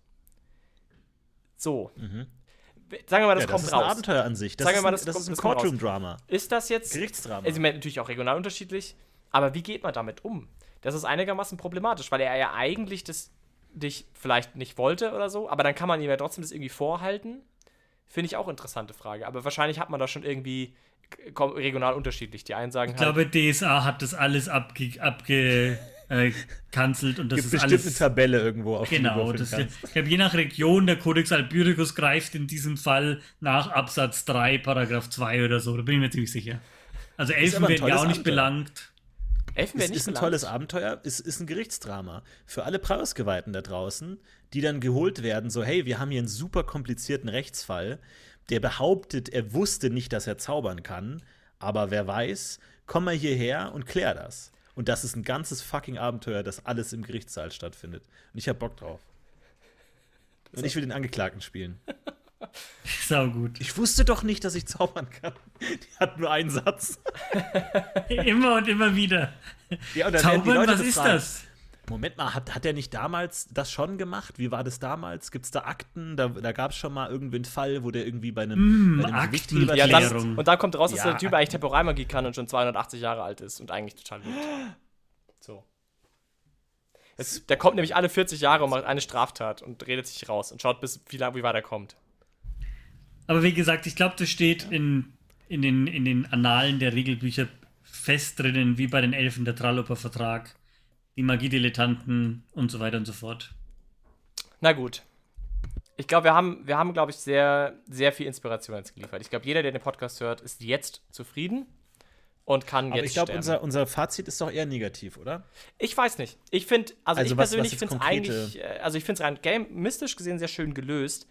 So. Sagen wir mal, das Mhm. ja, kommt das ist raus. ein Abenteuer an sich. Das Sagen wir ist, mal, ein, das ist ein das kommt raus. Courtroom-Drama. Ist das jetzt. Gerichtsdrama. Also, natürlich auch regional unterschiedlich. Aber wie geht man damit um? Das ist einigermaßen problematisch, weil er ja eigentlich das dich vielleicht nicht wollte oder so, aber dann kann man ihm ja trotzdem das irgendwie vorhalten. Finde ich auch interessante Frage. Aber wahrscheinlich hat man das schon irgendwie kom- regional unterschiedlich. Die einen sagen Ich halt. glaube, DSA hat das alles abge abge äh, und das gibt ist alles. eine Tabelle irgendwo, auf Genau, das, ich glaube, je nach Region, der Codex Albyricus greift in diesem Fall nach Absatz 3, Paragraph 2 oder so, da bin ich mir ziemlich sicher. Also Elfen werden ja auch nicht Abenteuer. belangt. Elfen Es ist ein belangt. tolles Abenteuer, es ist ein Gerichtsdrama. Für alle Preisgeweihten da draußen, die dann geholt werden, so, hey, wir haben hier einen super komplizierten Rechtsfall, der behauptet, er wusste nicht, dass er zaubern kann, aber wer weiß, komm mal hierher und klär das. Und das ist ein ganzes fucking Abenteuer, das alles im Gerichtssaal stattfindet. Und ich hab Bock drauf. Und ich will den Angeklagten spielen. (laughs) Sau gut. Ich wusste doch nicht, dass ich zaubern kann. Die hat nur einen Satz. (laughs) Immer und immer wieder. Ja, und dann werden die Zaubern, Leute was ist das? Moment mal, hat, hat er nicht damals das schon gemacht? Wie war das damals? Gibt es da Akten? Da, da gab es schon mal irgendwie einen Fall, wo der irgendwie bei einem, Mm, bei einem Ja, dann, und dann kommt raus, dass Ja. der Typ eigentlich Temporalmagie kann und schon 280 Jahre alt ist und eigentlich total lügt. So. Jetzt, der kommt nämlich alle 40 Jahre und macht eine Straftat und redet sich raus und schaut, bis wie, lang, wie weit er kommt. Aber wie gesagt, ich glaube, das steht in, in, den, in den Annalen der Regelbücher fest drinnen, wie bei den Elfen der Tralloper Vertrag, die Magiedilettanten und so weiter und so fort. Na gut. Ich glaube, wir haben, wir haben glaube ich, sehr, sehr viel Inspiration jetzt geliefert. Ich glaube, jeder, der den Podcast hört, ist jetzt zufrieden und kann Aber jetzt ich glaube, unser, unser Fazit ist doch eher negativ, oder? Ich weiß nicht. Ich finde, also, Also ich was- persönlich finde es eigentlich, äh, also ich finde es rein gamemistisch gesehen sehr schön gelöst.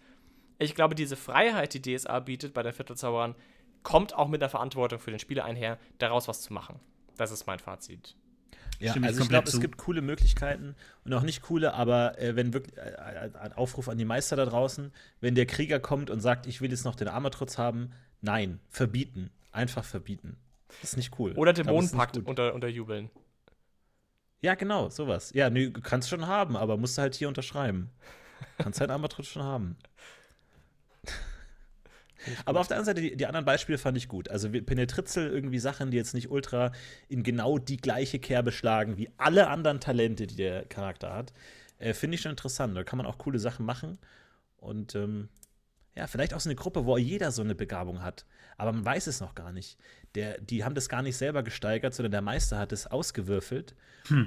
Ich glaube, diese Freiheit, die DSA bietet bei den Viertelzauberern, kommt auch mit der Verantwortung für den Spieler einher, daraus was zu machen. Das ist mein Fazit. Ja, Stimme ich also ich glaube, es gibt coole Möglichkeiten und auch nicht coole, aber äh, wenn wirklich äh, ein Aufruf an die Meister da draußen, wenn der Krieger kommt und sagt, ich will jetzt noch den Armatrutz haben, nein, verbieten, einfach verbieten. Das ist nicht cool. Oder Dämonenpakt unter, unterjubeln. Ja, genau, sowas. Ja, nö, du kannst schon haben, aber musst du halt hier unterschreiben. Kannst halt Armatrutz schon haben. Aber auf der anderen Seite, die, die anderen Beispiele fand ich gut. Also Penetritzel, irgendwie Sachen, die jetzt nicht ultra in genau die gleiche Kerbe schlagen wie alle anderen Talente, die der Charakter hat, äh, finde ich schon interessant. Da kann man auch coole Sachen machen. Und ähm, ja, vielleicht auch so eine Gruppe, wo jeder so eine Begabung hat. Aber man weiß es noch gar nicht. Der, die haben das gar nicht selber gesteigert, sondern der Meister hat es ausgewürfelt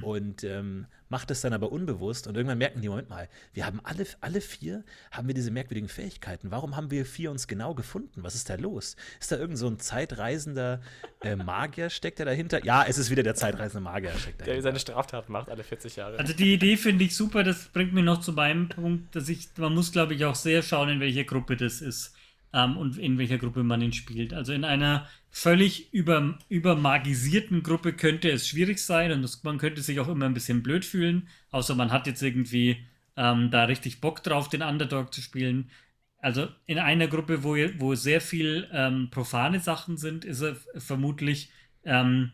und ähm, macht es dann aber unbewusst. Und irgendwann merken die, Moment mal, wir haben alle, alle vier, haben wir diese merkwürdigen Fähigkeiten. Warum haben wir vier uns genau gefunden? Was ist da los? Ist da irgend so ein zeitreisender äh, Magier, steckt der dahinter? Ja, es ist wieder der zeitreisende Magier, steckt Der dahinter. seine Straftaten macht alle 40 Jahre. Also die Idee finde ich super, das bringt mich noch zu meinem Punkt, dass ich, man muss glaube ich auch sehr schauen, in welcher Gruppe das ist ähm, und in welcher Gruppe man ihn spielt. Also in einer völlig über, übermagisierten Gruppe könnte es schwierig sein und das, man könnte sich auch immer ein bisschen blöd fühlen, außer man hat jetzt irgendwie ähm, da richtig Bock drauf, den Underdog zu spielen. Also in einer Gruppe, wo, wo sehr viel ähm, profane Sachen sind, ist er vermutlich ähm,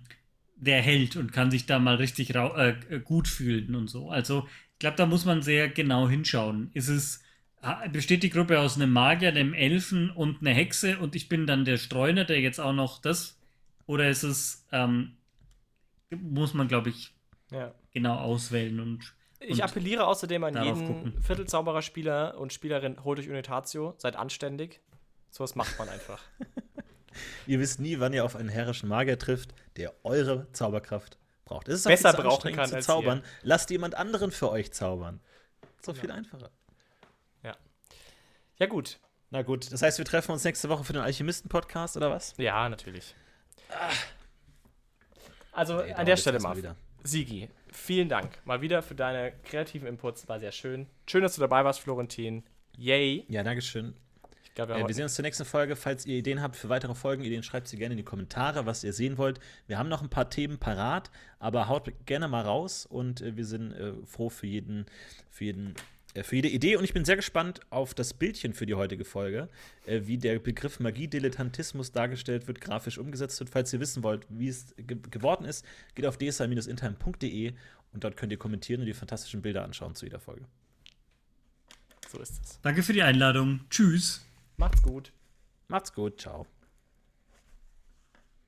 der Held und kann sich da mal richtig äh, gut fühlen und so. Also ich glaube, da muss man sehr genau hinschauen. Ist es besteht die Gruppe aus einem Magier, einem Elfen und einer Hexe und ich bin dann der Streuner, der jetzt auch noch das oder ist es ähm, muss man glaube ich ja. genau auswählen und Ich und appelliere außerdem an jeden gucken. Viertelzauberer-Spieler und Spielerin, holt euch Unitatio, seid anständig. So was macht man einfach. (laughs) Ihr wisst nie, wann ihr auf einen herrischen Magier trifft, der eure Zauberkraft braucht. Es ist Besser brauchen kann zu als zaubern. Lasst jemand anderen für euch zaubern. So viel einfacher. Ja, gut. Na gut, das heißt, wir treffen uns nächste Woche für den Alchemisten-Podcast oder was? Ja, natürlich. Also Nee, an der Stelle mal. wieder. Sigi, vielen Dank mal wieder für deine kreativen Inputs. War sehr schön. Schön, dass du dabei warst, Florentin. Yay. Ja, Dankeschön. Ich glaube, wir Äh, wir sehen uns zur nächsten Folge. Falls ihr Ideen habt für weitere Folgenideen, schreibt sie gerne in die Kommentare, was ihr sehen wollt. Wir haben noch ein paar Themen parat, aber haut gerne mal raus und äh, wir sind äh, froh für jeden, für jeden, für jede Idee. Und ich bin sehr gespannt auf das Bildchen für die heutige Folge, äh, wie der Begriff Magie-Dilettantismus dargestellt wird, grafisch umgesetzt wird. Falls ihr wissen wollt, wie es ge geworden ist, geht auf dsa-intime.de und dort könnt ihr kommentieren und die fantastischen Bilder anschauen zu jeder Folge. so ist es. danke für die Einladung. Tschüss. Macht's gut. Macht's gut, ciao.